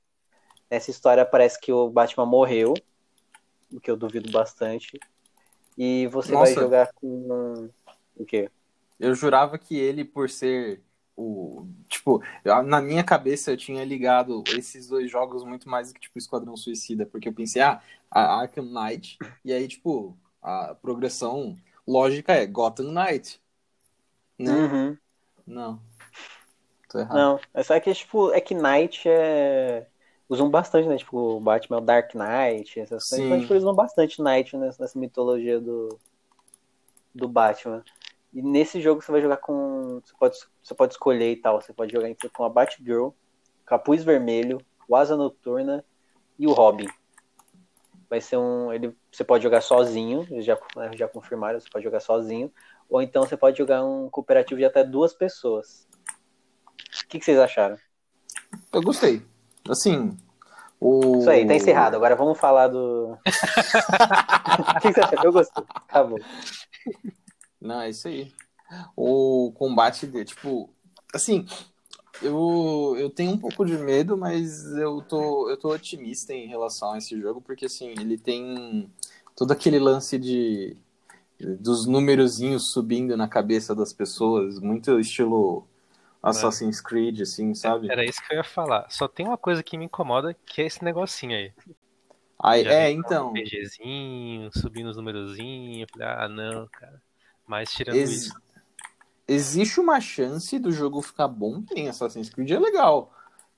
Nessa história parece que o Batman morreu, o que eu duvido bastante. E você vai Nossa. jogar com o quê? Eu jurava que ele, por ser o. Tipo, na minha cabeça eu tinha ligado esses dois jogos muito mais do que, tipo, Esquadrão Suicida, porque eu pensei, ah, a Arkham Knight, e aí, tipo, a progressão lógica é Gotham Knight. Né? Uhum. Não. Tô errado. Não, é só que tipo, é que Knight é. Usam bastante, né? Tipo, o Batman é o Dark Knight, essas coisas. Sim. Então, tipo, eles usam bastante Knight nessa, nessa mitologia do, do Batman. E nesse jogo você vai jogar com. Você pode, você pode escolher e tal. Você pode jogar com a Batgirl, Capuz Vermelho, o Asa Noturna e o Robin. Vai ser um. Ele, você pode jogar sozinho, já, né, já confirmaram, você pode jogar sozinho. Ou então você pode jogar um cooperativo de até duas pessoas. O que, que vocês acharam? Eu gostei. Assim. O... Isso aí, tá encerrado. Agora vamos falar do. o que, que você achou? Eu gostei. Acabou. Não, é isso aí. O combate de, tipo, assim, eu, eu tenho um pouco de medo, mas eu tô, eu tô otimista em relação a esse jogo, porque assim, ele tem todo aquele lance de dos numerozinhos subindo na cabeça das pessoas, muito estilo Assassin's Creed, assim, sabe? Era isso que eu ia falar. Só tem uma coisa que me incomoda, que é esse negocinho aí. Aí, Já é, então, um PGzinho, subindo os numerozinhos. Falei, ah, não, cara. Mas tirando ex- isso. Existe uma chance do jogo ficar bom, tem Assassin's Creed é legal.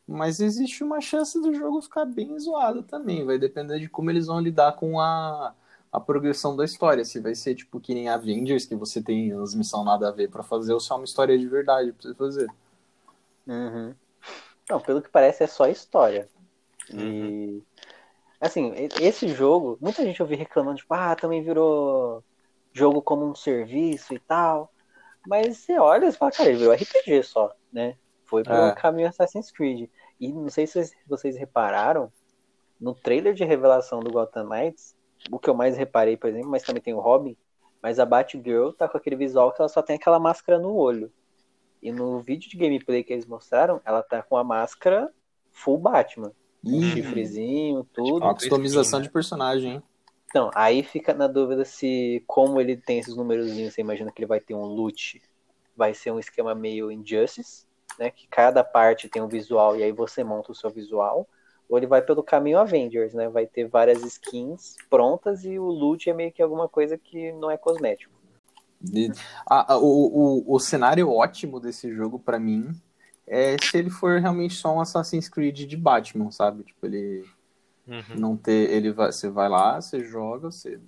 Mas existe uma chance do jogo ficar bem zoado também. Vai depender de como eles vão lidar com a, a progressão da história. Se vai ser tipo que nem Avengers, que você tem as missões nada a ver pra fazer, ou se é uma história de verdade pra você fazer. Uhum. Não, pelo que parece é só história. Uhum. E. Assim, e- esse jogo, muita gente ouvi reclamando, tipo, ah, também virou jogo como um serviço e tal. Mas você olha e fala, cara, ele virou RPG só, né? Foi pelo É. caminho Assassin's Creed. E não sei se vocês- repararam, no trailer de revelação do Gotham Knights, o que eu mais reparei, por exemplo, mas também tem o Robin, mas a Batgirl tá com aquele visual que ela só tem aquela máscara no olho. E no vídeo de gameplay que eles mostraram, ela tá com a máscara full Batman. Um Ih, chifrezinho, tudo. uma customização de personagem, hein? Então, aí fica na dúvida se, como ele tem esses numerozinhos, você imagina que ele vai ter um loot, vai ser um esquema meio Injustice, né? Que cada parte tem um visual e aí você monta o seu visual. Ou ele vai pelo caminho Avengers, né? Vai ter várias skins prontas e o loot é meio que alguma coisa que não é cosmético. De- a- a- o, o, o cenário ótimo desse jogo, pra mim, é se ele for realmente só um Assassin's Creed de Batman, sabe? Tipo, ele Uhum. não ter. Ele vai, você vai lá, você joga, você.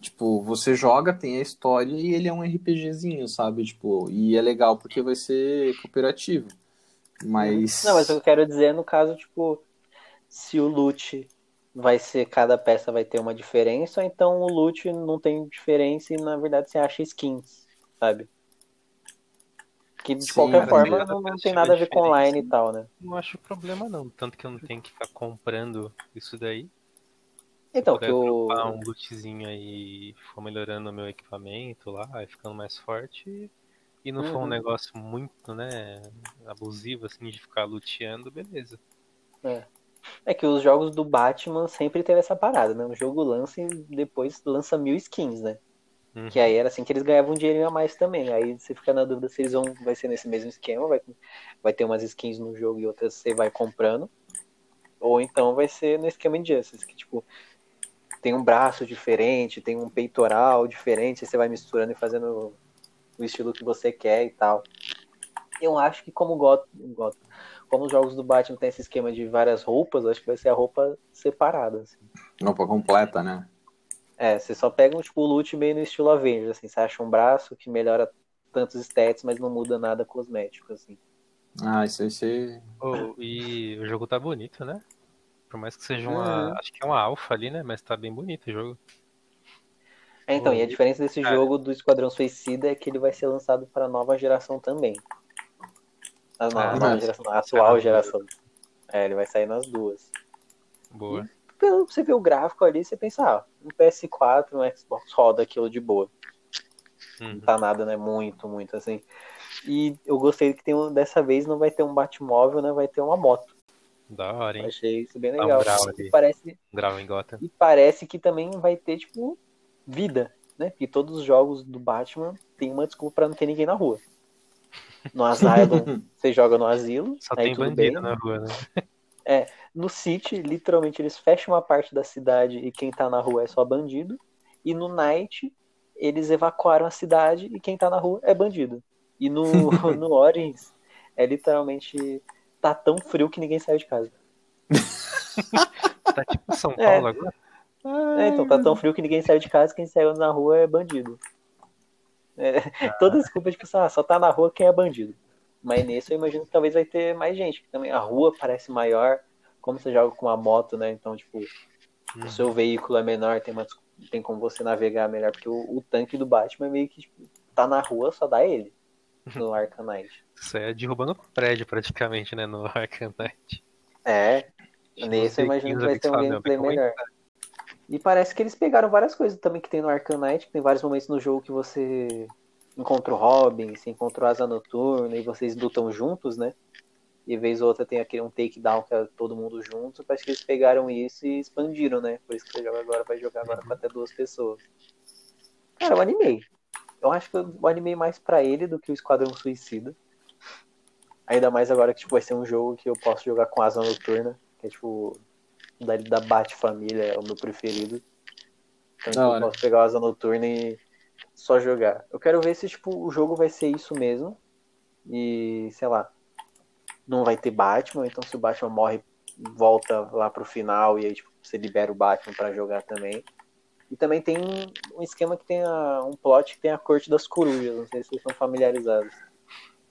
Tipo, você joga, tem a história e ele é um RPGzinho, sabe? Tipo, e é legal porque vai ser cooperativo. Mas. Não, mas o que eu quero dizer é no caso, tipo, se o loot vai ser, cada peça vai ter uma diferença, ou então o loot não tem diferença e na verdade você acha skins, sabe? Que de Sim, qualquer forma não, não tem nada a ver com online e tal, né? Não acho problema não, tanto que eu não tenho que ficar comprando isso daí. Então, que dropar um lootzinho aí, for melhorando o meu equipamento lá, ficando mais forte, e não for um Uhum. negócio muito, né, abusivo, assim, de ficar luteando, beleza. É que os jogos do Batman sempre teve essa parada, né? O jogo lança e depois lança mil skins, né? Uhum. Que aí era assim que eles ganhavam um dinheirinho a mais também. Aí você fica na dúvida se eles vão. Vai ser nesse mesmo esquema, vai, vai ter umas skins no jogo e outras você vai comprando. Ou então vai ser no esquema Injustice, que tipo, tem um braço diferente, tem um peitoral diferente, aí você vai misturando e fazendo o estilo que você quer e tal. Eu acho que como Gotham, Gotham como os jogos do Batman tem esse esquema de várias roupas, acho que vai ser a roupa separada. Assim. Roupa completa, né? É, você só pega um tipo loot meio no estilo Avengers, assim, você acha um braço que melhora tantos stats, mas não muda nada cosmético, assim. Ah, isso aí você. Oh, e o jogo tá bonito, né? Por mais que seja uma. Uhum. Acho que é uma alfa ali, né? Mas tá bem bonito o jogo. É, então, Oh, e a diferença desse cara. jogo do Esquadrão Suicida é que ele vai ser lançado para nova geração também. A nova, Ah, nova mas- geração, a atual Ah, geração. É, ele vai sair nas duas. Boa. Pelo você ver o gráfico ali, você pensa, ah, um PS4, um Xbox roda aquilo de boa. Não Uhum. tá nada, né? Muito, muito assim. E eu gostei que tem um, dessa vez não vai ter um Batmóvel, né? Vai ter uma moto. Da hora, Eu hein? achei isso bem um legal. grau ali. e, parece, Grava em Gotham. e parece que também vai ter, tipo, vida, né? Porque todos os jogos do Batman tem uma desculpa pra não ter ninguém na rua. No Asylum, você joga no asilo, Só tem bandido bem. na rua, né? No City, literalmente, eles fecham uma parte da cidade e quem tá na rua é só bandido. E no Night, eles evacuaram a cidade e quem tá na rua é bandido. E no, no Origins, é literalmente. Tá tão frio que ninguém saiu de casa. Tá tipo São É. Paulo agora. É, então tá tão frio que ninguém saiu de casa, quem saiu na rua é bandido. É, toda desculpa, tipo, ah, só tá na rua quem é bandido. Mas nesse eu imagino que talvez vai ter mais gente, que também a rua parece maior, como você joga com uma moto, né? Então, tipo, Uhum. o seu veículo é menor, tem, uma, tem como você navegar melhor, porque o, o tanque do Batman é meio que, tipo, tá na rua, só dá ele. No Arcanite. Isso aí é derrubando prédio praticamente, né? No Arkham Knight. É, nesse eu imagino que vai ter um gameplay melhor. E parece que eles pegaram várias coisas também que tem no Arcanite, que tem vários momentos no jogo que você encontra o Robin, você encontra o Asa Noturna e vocês lutam juntos, né? E vez ou outra tem aquele um takedown que é todo mundo junto. Parece que eles pegaram isso e expandiram, né? Por isso que você joga agora, vai jogar agora com até duas pessoas. Cara, eu animei. Eu acho que eu animei mais pra ele do que o Esquadrão Suicida. Ainda mais agora que tipo, vai ser um jogo que eu posso jogar com Asa Noturna, que é tipo da, da Bat Família, é o meu preferido. Então eu posso pegar o Asa Noturna e só jogar. Eu quero ver se tipo, o jogo vai ser isso mesmo. E, sei lá, não vai ter Batman, então se o Batman morre, volta lá pro final e aí tipo, você libera o Batman pra jogar também. E também tem um esquema que tem a- um plot que tem a corte das corujas, não sei se vocês estão familiarizados.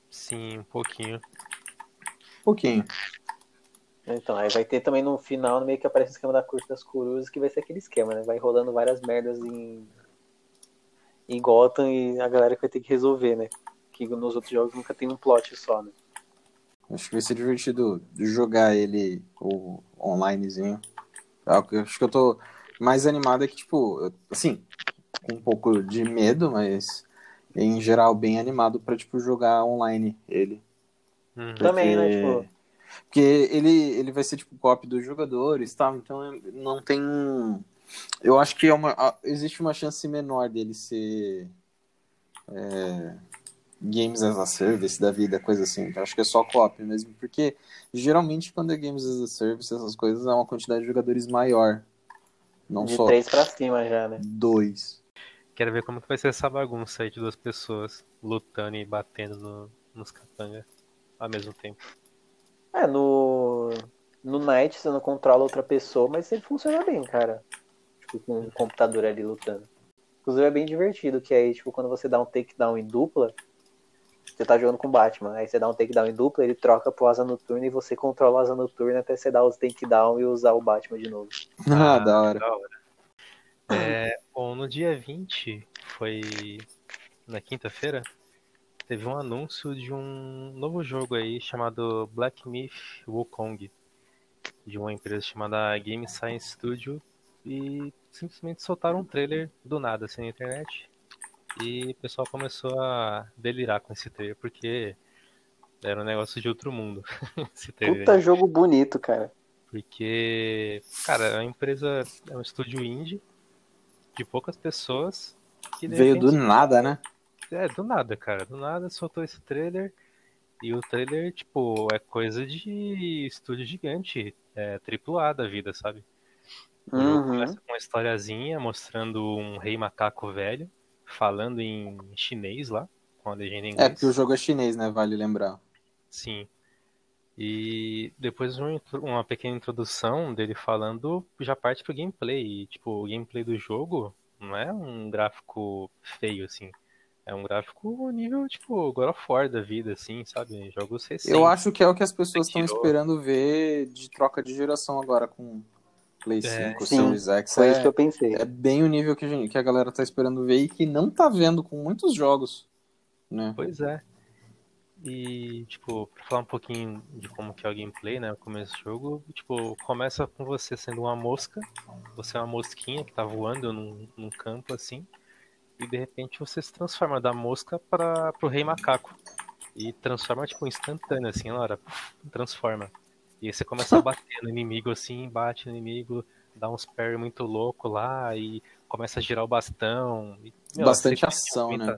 Sim, um pouquinho. Um pouquinho. Então, aí vai ter também no final, no meio que aparece o esquema da corte das corujas, que vai ser aquele esquema, né? Vai rolando várias merdas em, em Gotham e a galera que vai ter que resolver, né? Que nos outros jogos nunca tem um plot só, né? Acho que vai ser divertido jogar ele o onlinezinho. O que- Acho que eu tô mais animado é que, tipo, assim, com um pouco de medo, mas em geral bem animado pra, tipo, jogar online ele. Uhum. Também, né? Porque- Tipo, Porque ele, ele vai ser, tipo, copy dos jogadores e tal, então não tem... Eu acho que é uma, existe uma chance menor dele ser é, games as a service da vida, coisa assim. Eu acho que é só copy mesmo, porque geralmente quando é games as a service, essas coisas, é uma quantidade de jogadores maior. Não de só três pra cima já, né? dois. Quero ver como que vai ser essa bagunça aí de duas pessoas lutando e batendo no, nos capangas ao mesmo tempo. É, no, no Night você não controla outra pessoa, mas ele funciona bem, cara. Tipo, com um computador ali lutando. Inclusive é bem divertido, que aí, tipo, quando você dá um takedown em dupla, você tá jogando com o Batman, aí você dá um takedown em dupla, ele troca pro Asa Noturna e você controla o Asa Noturna até você dar os takedown e usar o Batman de novo. Ah, da hora. Da hora. É, bom, no dia 20, foi na quinta-feira, teve um anúncio de um novo jogo aí chamado Black Myth Wukong, de uma empresa chamada Game Science Studio, e simplesmente soltaram um trailer do nada assim na internet. E o pessoal começou a delirar com esse trailer, porque era um negócio de outro mundo. esse trailer. Puta jogo bonito, cara. Porque, cara, a empresa é um estúdio indie de poucas pessoas que Veio repente- do nada, né? É, do nada, cara. Do nada soltou esse trailer. E o trailer, tipo, é coisa de estúdio gigante. É AAA da vida, sabe? Uhum. começa com uma historiazinha mostrando um rei macaco velho falando em chinês lá, com a legenda em É, inglês. porque o jogo é chinês, né? Vale lembrar. Sim. E depois uma, pequena introdução dele falando já parte pro gameplay. E, tipo, o gameplay do jogo não é um gráfico feio, assim. É um gráfico nível, tipo, God of War da vida, assim, sabe? Jogos recentes. Eu acho que é o que as pessoas estão esperando ver de troca de geração agora com Play É, 5, sim. Series X. Foi isso É, que eu pensei. é bem o nível que a, gente- que a galera tá esperando ver e que não tá vendo com muitos jogos, né? Pois é. E, tipo, pra falar um pouquinho de como que é o gameplay, né? O começo do jogo, tipo, começa com você sendo uma mosca. Você é uma mosquinha que tá voando num, num campo assim. E de repente você se transforma da mosca para pro rei macaco. E transforma, tipo, instantâneo, assim, na hora. Transforma. E aí você começa a bater no inimigo assim, bate no inimigo, dá uns parry muito louco lá e começa a girar o bastão. E, meu, Bastante ação, né?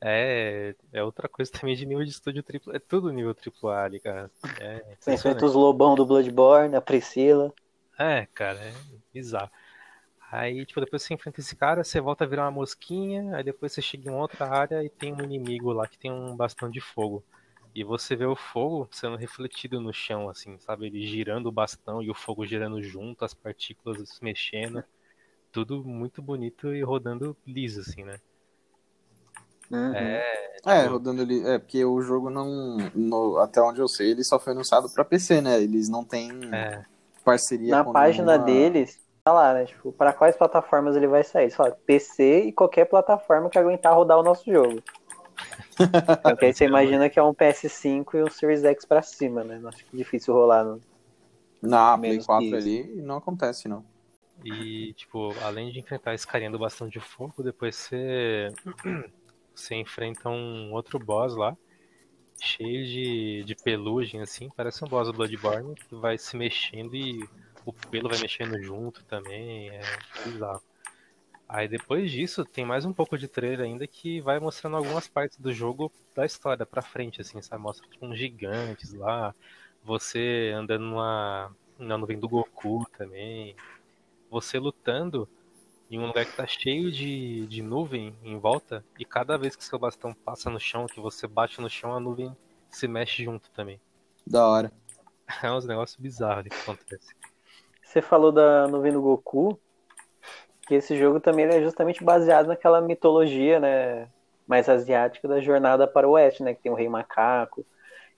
É, é outra coisa também de nível de estúdio triplo. É tudo nível triplo A ali, cara. É, Você enfrenta os lobão do Bloodborne, a Priscila. É, cara, é bizarro. Aí, tipo, depois você enfrenta esse cara, você volta a virar uma mosquinha, aí depois você chega em outra área e tem um inimigo lá que tem um bastão de fogo. E você vê o fogo sendo refletido no chão, assim, sabe? Ele girando o bastão e o fogo girando junto, as partículas se mexendo. Tudo muito bonito e rodando liso, assim, né? Uhum. É, É, tipo, rodando ali. É, porque o jogo não. no- até onde eu sei, ele só foi anunciado pra PC, né? Eles não têm é, parceria Na com página nenhuma- deles, tá lá, né? Tipo, para quais plataformas ele vai sair? Falam PC e qualquer plataforma que aguentar rodar o nosso jogo. Que aí você imagina que é um PS5 e um Series X pra cima, né? Não acho que é difícil rolar. No... Na Play Menos 4 que ali não acontece, não. E, tipo, além de enfrentar esse carinha do bastão de fogo, depois você, você enfrenta um outro boss lá, cheio de, de pelugem, assim, parece um boss do Bloodborne, que vai se mexendo e o pelo vai mexendo junto também, é bizarro. Aí depois disso, tem mais um pouco de trailer ainda que vai mostrando algumas partes do jogo da história pra frente, assim, sabe? Mostra tipo, uns gigantes lá, você andando numa, na nuvem do Goku também, você lutando em um lugar que tá cheio de, de nuvem em volta, e cada vez que seu bastão passa no chão, que você bate no chão, a nuvem se mexe junto também. Da hora. É uns negócios bizarros que acontece. Você falou da nuvem do Goku, que esse jogo também é justamente baseado naquela mitologia, né? Mais asiática da jornada para o oeste, né? Que tem o rei macaco,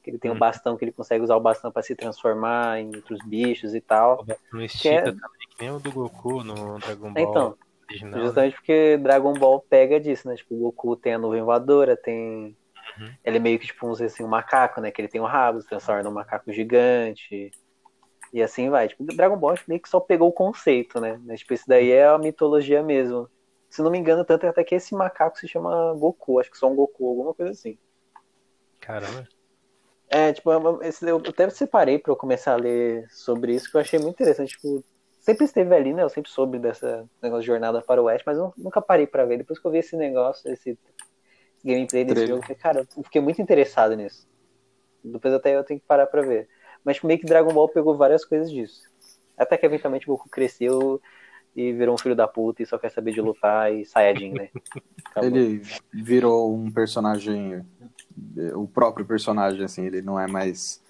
que ele tem um Hum. bastão que ele consegue usar o bastão para se transformar em outros bichos e tal. Não estica é- também, que nem o do Goku no Dragon Ball Então, original. né? Justamente porque Dragon Ball pega disso, né? Tipo, o Goku tem a nuvem voadora, tem. Uhum. Ele é meio que tipo, dizer assim, um macaco, né? Que ele tem um rabo, se transforma num macaco gigante. E assim vai. Tipo, Dragon Ball acho que meio que só pegou o conceito, né? Mas, tipo, esse daí é a mitologia mesmo. Se não me engano, tanto é até que esse macaco se chama Goku, acho que só um Goku, alguma coisa assim. Caramba. É, tipo, esse, eu até separei pra eu começar a ler sobre isso, que eu achei muito interessante. Tipo, sempre esteve ali, né? Eu sempre soube dessa negócio de jornada para o Oeste, mas eu nunca parei pra ver. Depois que eu vi esse negócio, esse gameplay desse Trailer. jogo, eu falei, cara, eu fiquei muito interessado nisso. Depois até eu tenho que parar pra ver. Mas meio que Dragon Ball pegou várias coisas disso. Até que eventualmente o Goku cresceu e virou um filho da puta e só quer saber de lutar e Saiyajin, né? Acabou. Ele virou um personagem, o próprio personagem, assim, ele não é mais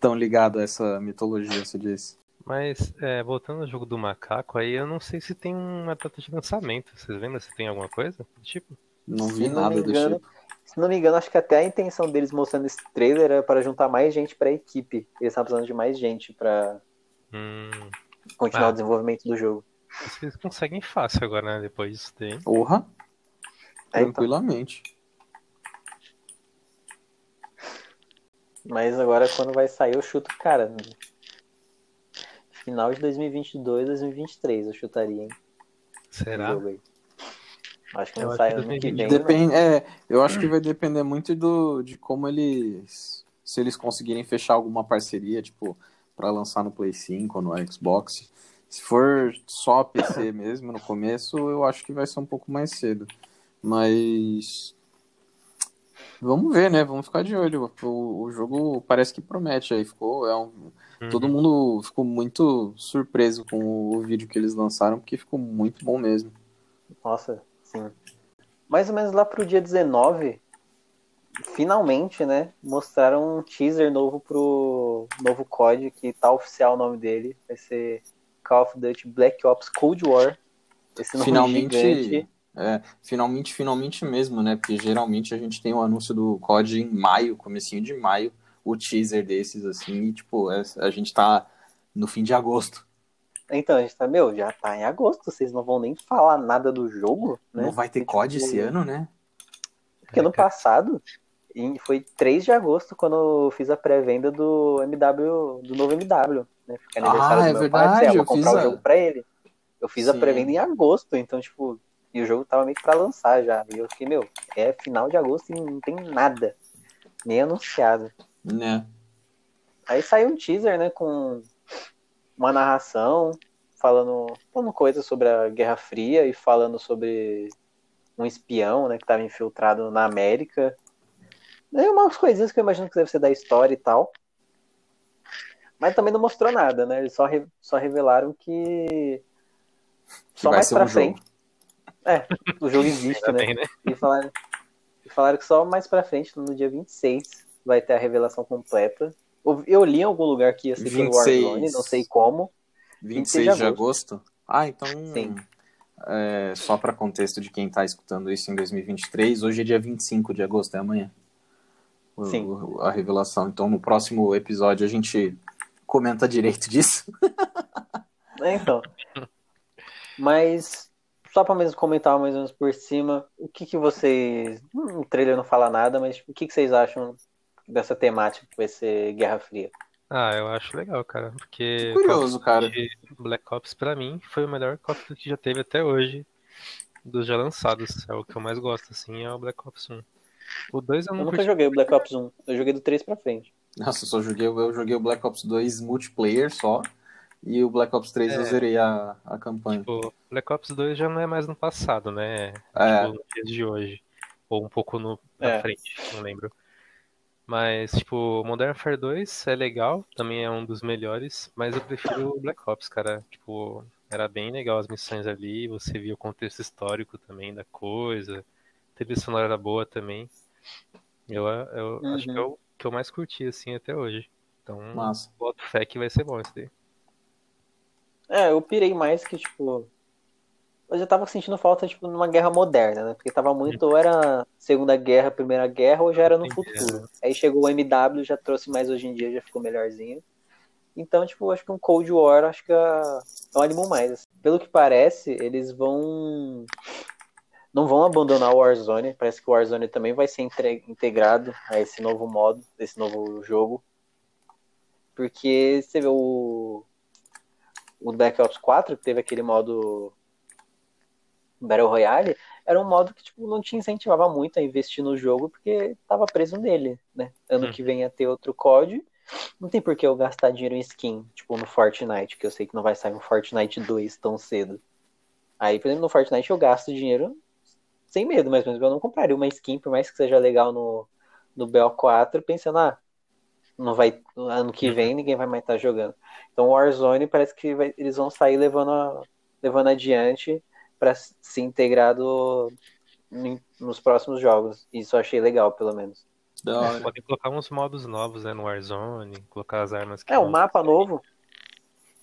tão ligado a essa mitologia, se diz. Mas, é, voltando ao jogo do macaco, aí eu não sei se tem uma data de lançamento. Vocês lembram se tem alguma coisa? Tipo, Não Se vi não nada me do engano, tipo. Se não me engano, acho que até a intenção deles mostrando esse trailer era para juntar mais gente pra equipe. Eles estavam precisando de mais gente pra hum, continuar Ah. o desenvolvimento do jogo. vocês conseguem fácil agora, né? Depois disso daí. Porra, É, então. tranquilamente. Mas agora quando vai sair, eu chuto, cara. Final de 2022, 2023, eu chutaria, hein? Será? Acho que Eu não acho sai que ano que 2022 vem. Depende, é, eu acho que vai depender muito do, de como eles. Se eles conseguirem fechar alguma parceria, tipo, pra lançar no Play 5 ou no Xbox. Se for só PC mesmo no começo, eu acho que vai ser um pouco mais cedo. Mas. Vamos ver, né? Vamos ficar de olho. O, o jogo parece que promete aí. Ficou. É um... Uhum. Todo mundo ficou muito surpreso com o vídeo que eles lançaram, porque ficou muito bom mesmo. Nossa, sim. Mais ou menos lá pro dia 19, finalmente, né, mostraram um teaser novo pro novo COD, que tá oficial o nome dele. Vai ser Call of Duty Black Ops Cold War. Esse finalmente, é, finalmente, finalmente mesmo, né? Porque geralmente a gente tem o anúncio do COD em maio, comecinho de maio, o teaser desses, assim, e, tipo, é, a gente tá no fim de agosto. Então, a gente tá, meu, já tá em agosto, vocês não vão nem falar nada do jogo, né? Não vai ter Porque, COD tipo, esse ano, né? Porque ano passado, foi 3 de agosto, quando eu fiz a pré-venda do MW, do novo MW, né? Fica aniversário ah, é verdade, pai, eu vou comprar o a... jogo pra ele. Eu fiz Sim. a pré-venda em agosto, então, tipo, e o jogo tava meio que pra lançar já. E eu fiquei, meu, é final de agosto e não tem nada. Nem anunciado. Né? Aí saiu um teaser, né, com uma narração falando, falando coisas sobre a Guerra Fria e falando sobre um espião, né, que estava infiltrado na América. E umas coisinhas que eu imagino que deve ser da história e tal. Mas também não mostrou nada, né? Eles só, re, só revelaram que. Só mais pra um frente. Jogo. É, o jogo existe, né? Bem, né? E, falaram, e falaram que só mais pra frente, no dia 26, vai ter a revelação completa. Eu li em algum lugar que ia ser 26... Warzone, não sei como. 26, 26 de agosto. agosto. Ah, então. Sim. É, só para contexto de quem está escutando isso em 2023, hoje é dia 25 de agosto, é amanhã. Sim. O, a revelação. Então no próximo episódio a gente comenta direito disso. É, então. Mas só para mesmo comentar mais ou menos por cima, o que, que vocês. Hum, o trailer não fala nada, mas o que, que vocês acham dessa temática que vai ser Guerra Fria? Ah, eu acho legal, cara. Porque. Curioso, cara. Black Ops, pra mim, foi o melhor Call of Duty que já teve até hoje. Dos já lançados. É o que eu mais gosto, assim, é o Black Ops 1. O 2 eu, eu nunca joguei o Black Ops 1. Eu joguei do 3 pra frente. Nossa, eu só joguei, eu joguei o Black Ops 2 multiplayer só. E o Black Ops 3 é, eu zerei a, a campanha. Tipo, Black Ops 2 já não é mais no passado, né? É. Tipo, nos dias de hoje. Ou um pouco no, na é. frente, não lembro. Mas, tipo, Modern Warfare 2 é legal, também é um dos melhores, mas eu prefiro o Black Ops, cara. Tipo, era bem legal as missões ali, você via o contexto histórico também da coisa, a trilha sonora era boa também. Eu, eu uhum. acho que é o que eu mais curti, assim, até hoje. Então, Massa. boto fé que vai ser bom isso daí. É, eu pirei mais que, tipo. Eu já tava sentindo falta, tipo, numa guerra moderna, né? Porque tava muito, ou era Segunda Guerra, Primeira Guerra, ou já era no futuro. Aí chegou o MW, já trouxe mais hoje em dia, já ficou melhorzinho. Então, tipo, acho que um Cold War, acho que é, é um animal mais. Assim. Pelo que parece, eles vão. Não vão abandonar o Warzone. Parece que o Warzone também vai ser integrado a esse novo modo, esse novo jogo. Porque você vê o o Black Ops 4, que teve aquele modo Battle Royale, era um modo que tipo, não te incentivava muito a investir no jogo, porque tava preso nele, né? Ano hum. que vem a ter outro código, não tem por que eu gastar dinheiro em skin, tipo no Fortnite, que eu sei que não vai sair um Fortnite 2 tão cedo. Aí, por exemplo, no Fortnite eu gasto dinheiro sem medo, mas eu não compraria uma skin, por mais que seja legal no, no BO4, pensando, ah, não vai ano que vem uhum. ninguém vai mais estar tá jogando. Então Warzone parece que vai, eles vão sair levando, a, levando adiante para se integrar do, nos próximos jogos. Isso eu achei legal, pelo menos. É, podem colocar uns modos novos né, no Warzone, colocar as armas que. É, um mapa novo.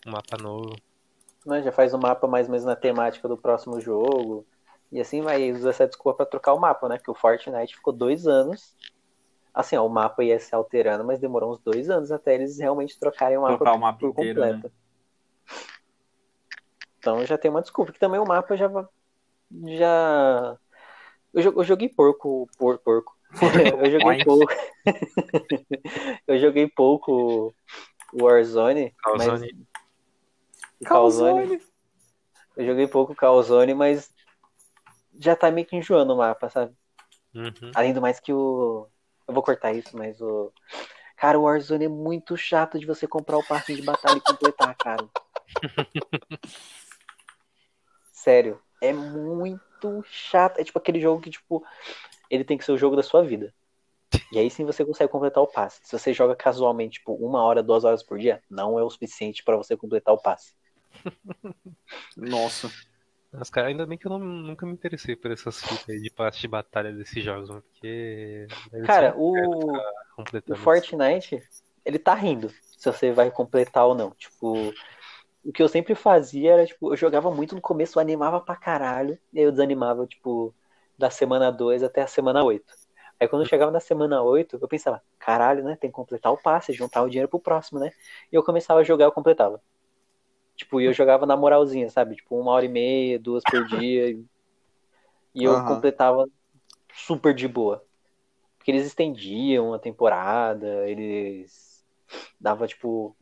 Um mapa novo. Né, já faz um mapa mais ou menos na temática do próximo jogo. E assim vai usar essa desculpa para trocar o mapa, né? Que o Fortnite ficou dois anos Assim, ó, o mapa ia se alterando, mas demorou uns dois anos até eles realmente trocarem o mapa, Trocar o mapa por inteiro, completo. Né? Então já tem uma desculpa, que também o mapa já. já... Eu, joguei porco. Por, porco. eu joguei pouco. eu joguei pouco Warzone. Calzone. Mas... Calzone. Eu joguei pouco Calzone, mas já tá meio que enjoando o mapa, sabe? Uhum. Além do mais que o, eu vou cortar isso, mas o. Cara, o Warzone é muito chato de você comprar o passe de batalha e completar, cara. Sério, é muito chato. É tipo aquele jogo que, tipo, ele tem que ser o jogo da sua vida. E aí sim você consegue completar o passe. Se você joga casualmente, tipo, uma hora, duas horas por dia, não é o suficiente para você completar o passe. Nossa. Mas, cara, ainda bem que eu não- nunca me interessei por essas fitas aí de passe de batalha desses jogos, mano, porque. Cara, o, o. Fortnite, ele tá rindo se você vai completar ou não. Tipo, o que eu sempre fazia era, tipo, eu jogava muito no começo, eu animava pra caralho, e aí eu desanimava, tipo, da semana 2 até a semana 8. Aí quando eu chegava na semana 8, eu pensava, caralho, né? Tem que completar o passe, juntar o dinheiro pro próximo, né? E eu começava a jogar, eu completava. Tipo, e eu jogava na moralzinha, sabe? Tipo, uma hora e meia, duas por dia. e- E eu Aham. completava super de boa. Porque eles estendiam a temporada, eles dava tipo,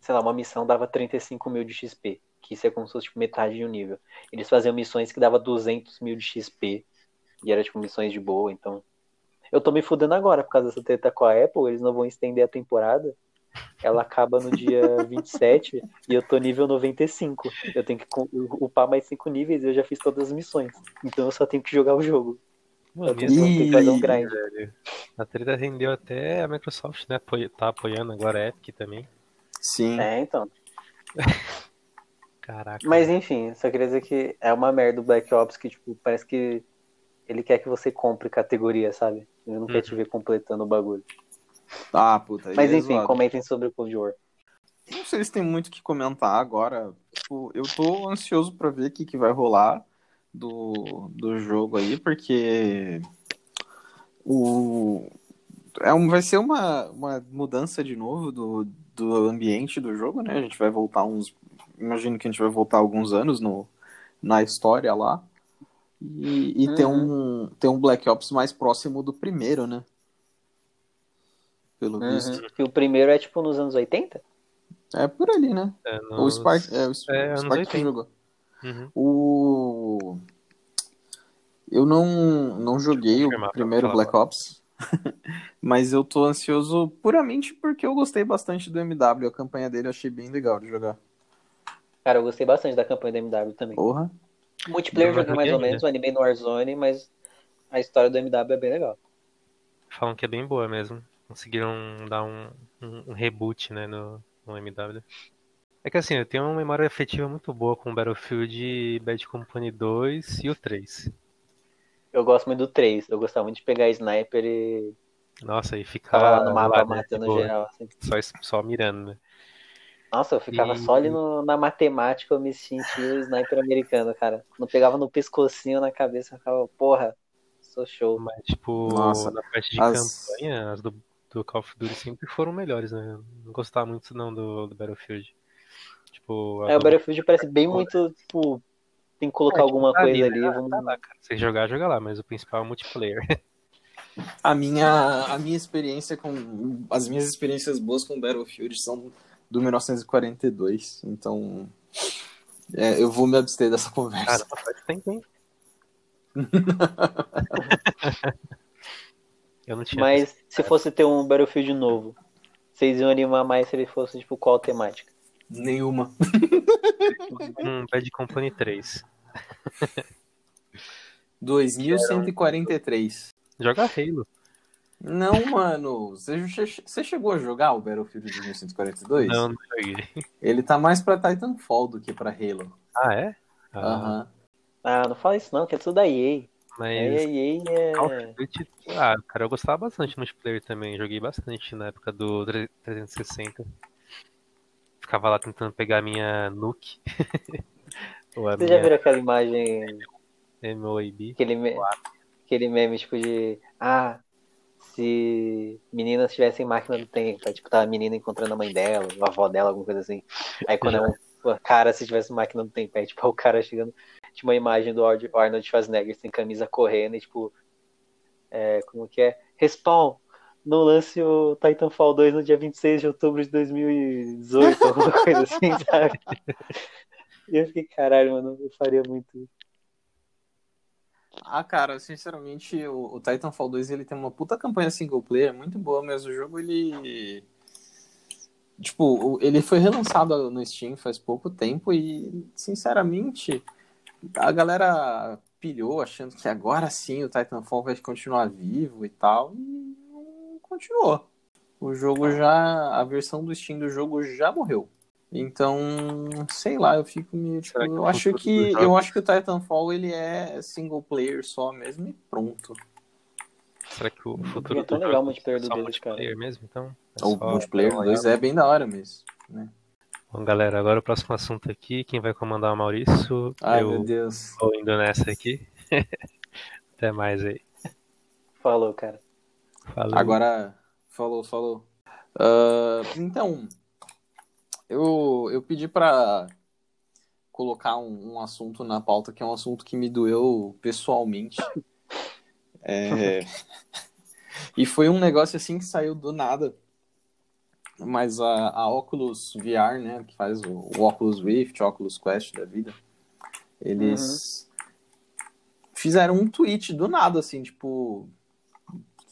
sei lá, uma missão dava 35 mil de XP, que isso é como se fosse tipo, metade de um nível. Eles faziam missões que dava 200 mil de XP, e era tipo missões de boa, então. Eu tô me fudendo agora por causa dessa treta com a Apple, eles não vão estender a temporada. Ela acaba no dia 27 e eu tô nível 95. Eu tenho que upar mais 5 níveis e eu já fiz todas as missões. Então eu só tenho que jogar o jogo. Mano, Eu e tenho Ih, que fazer um grind. a treta rendeu até a Microsoft, né? Tá apoiando agora a Epic também. Sim. É, então. Caraca. Mas enfim, só queria dizer que é uma merda o Black Ops que, tipo, parece que ele quer que você compre categoria, sabe? Ele não quer Uhum. te ver completando o bagulho. Ah, puta. Mas é enfim, zoado. comentem sobre o Cold War. Não sei se tem muito o que comentar agora. Tipo, eu tô ansioso pra ver o que, que vai rolar do, do jogo aí, porque o é um, vai ser uma, uma mudança de novo do, do ambiente do jogo, né? A gente vai voltar uns. Imagino que a gente vai voltar alguns anos no, na história lá. E, e ter, um, ter um Black Ops mais próximo do primeiro, né? Pelo visto. Uhum. Que o primeiro é tipo nos anos 80? É por ali, né? É, O nos- Spark, é, o Sp- é, o anos Spark que 80. jogou. Uhum. O... Eu não, não joguei o primeiro Black Ops, mas eu tô ansioso puramente porque eu gostei bastante do MW. A campanha dele eu achei bem legal de jogar. Cara, eu gostei bastante da campanha da MW também. Porra. O multiplayer joguei mais ou menos, eu animei no Warzone, mas a história do MW é bem legal. Falam que é bem boa mesmo. Conseguiram dar um, um, um reboot, né, no, no MW. É que assim, eu tenho uma memória afetiva muito boa com o Battlefield Bad Company 2 e o 3. Eu gosto muito do 3. Eu gostava muito de pegar sniper e Nossa, e ficar lá no mapa lá, né, matando tipo, geral. assim. Só, só mirando, né? Nossa, eu ficava E- só ali no- na matemática, eu me sentia o sniper americano, cara. Quando pegava no pescocinho na cabeça, eu ficava, porra, sou show. Mas, tipo, Nossa, na parte de as- campanha, as do, do Call of Duty sempre foram melhores, né? Não gostava muito não do, do Battlefield. Tipo, É, o do- Battlefield parece bem muito, tipo, tem que colocar É, alguma tá coisa ali, ali. né? vamos- Tá lá, cara. Se jogar, joga lá, mas o principal é o multiplayer. A minha, a minha experiência com. As minhas experiências boas com Battlefield são do 1942. Então. é, eu vou me abster dessa conversa. Cara, faz tempo, hein? Eu não tinha. Mas se fosse ter um Battlefield novo, vocês iam animar mais se ele fosse, tipo, qual temática? Nenhuma. um Bad Company 3. 2143. Joga Halo. Não, mano. Você, chegou a jogar o Battlefield de 1942? Não, não joguei. Ele tá mais pra Titanfall do que pra Halo. Ah, é? Ah, Aham. Ah, não fala isso não, que é tudo da EA. A Mas EA Call of é... Duty, ah, cara, eu gostava bastante do multiplayer também. Joguei bastante na época do 360. Ficava lá tentando pegar a minha Nuke. Ou a Vocês já minha viram aquela imagem, MOAB. aquele, me... aquele meme, tipo, de... Ah, se meninas tivessem máquina do tempo, aí, tipo, tá a menina encontrando a mãe dela, a avó dela, alguma coisa assim. Aí quando é um cara, se tivesse máquina do tempo, aí, tipo, o cara chegando... Tinha uma imagem do Arnold Schwarzenegger sem camisa correndo e, tipo... É, como que é? Respawn! Não lance o Titanfall 2 no dia 26 de outubro de 2018, alguma coisa assim, sabe? E eu fiquei, caralho, mano, eu faria muito isso. Ah, cara, sinceramente, o, o Titanfall 2 ele tem uma puta campanha single player muito boa, mas o jogo ele tipo, ele foi relançado no Steam faz pouco tempo e, sinceramente, a galera pilhou achando que agora sim o Titanfall vai continuar vivo e tal, e continuou. O jogo já. A versão do Steam do jogo já morreu. Então, sei lá, eu fico meio. Tipo, eu acho que. Eu acho que o Titanfall ele é single player só mesmo e pronto. Será que o futuro É tão do legal o multiplayer é do dois, multiplayer cara. mesmo, então? É o multiplayer 2 é bem da hora mesmo. Né? Bom, galera, agora o próximo assunto aqui. Quem vai comandar é o Maurício. Ai, eu meu Deus. vou indo nessa aqui. Até mais aí. Falou, cara. Falou. Agora, falou, falou. Ah, então, eu, eu pedi para colocar um, um assunto na pauta que é um assunto que me doeu pessoalmente. É, e foi um negócio assim que saiu do nada. Mas a, a Oculus VR, né, que faz o, o Oculus Rift, o Oculus Quest da vida, eles fizeram um tweet do nada, assim, tipo,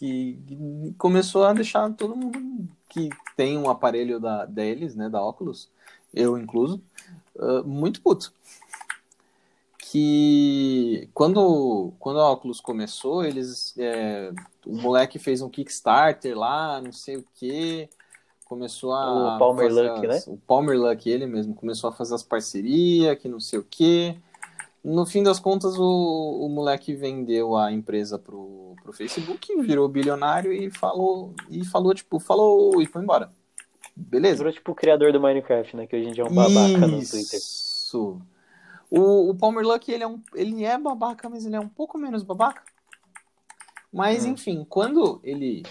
que começou a deixar todo mundo que tem um aparelho da, deles, né, da Oculus, eu incluso, ah, muito puto. Que quando, quando a Oculus começou, eles. é, o moleque fez um Kickstarter lá, não sei o que. Começou a. O Palmer Luck, as- O Palmer Luck, ele mesmo, começou a fazer as parcerias, que não sei o que. No fim das contas, o, o moleque vendeu a empresa pro, pro Facebook, virou bilionário e falou, e falou, tipo, falou e foi embora. Beleza. Virou tipo o criador do Minecraft, né? Que hoje em dia é um babaca no Twitter. Isso. O, o Palmer Luck, ele é, um, ele é babaca, mas ele é um pouco menos babaca. Mas, Hum. enfim, quando ele,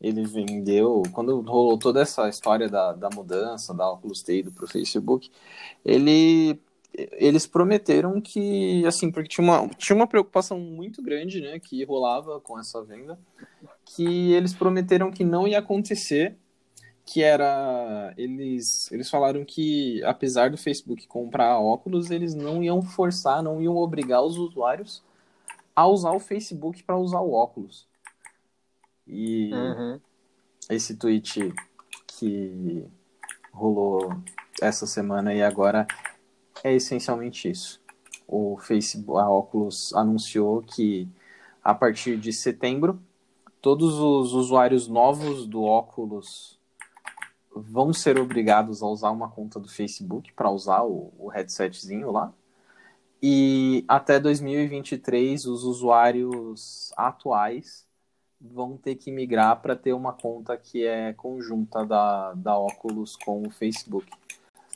ele vendeu, quando rolou toda essa história da, da mudança da Oculus Tado pro Facebook, ele, eles prometeram que, assim, porque tinha uma, tinha uma preocupação muito grande, né, que rolava com essa venda, que eles prometeram que não ia acontecer que era eles eles falaram que apesar do Facebook comprar óculos eles não iam forçar não iam obrigar os usuários a usar o Facebook para usar o óculos e Uhum. esse tweet que rolou essa semana e agora é essencialmente isso o Facebook a Oculus anunciou que a partir de setembro todos os usuários novos do Oculus vão ser obrigados a usar uma conta do Facebook para usar o, o headsetzinho lá. E até 2023, os usuários atuais vão ter que migrar para ter uma conta que é conjunta da, da Oculus com o Facebook.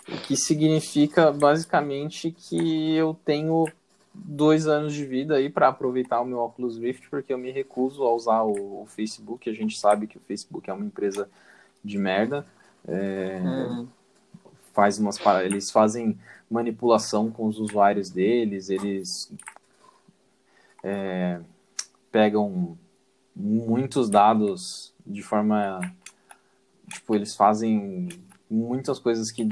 O que significa basicamente que eu tenho dois anos de vida aí para aproveitar o meu Oculus Rift, porque eu me recuso a usar o, o Facebook. A gente sabe que o Facebook é uma empresa de merda. É, Uhum. faz umas eles fazem manipulação com os usuários deles, eles é, pegam muitos dados de forma tipo eles fazem muitas coisas que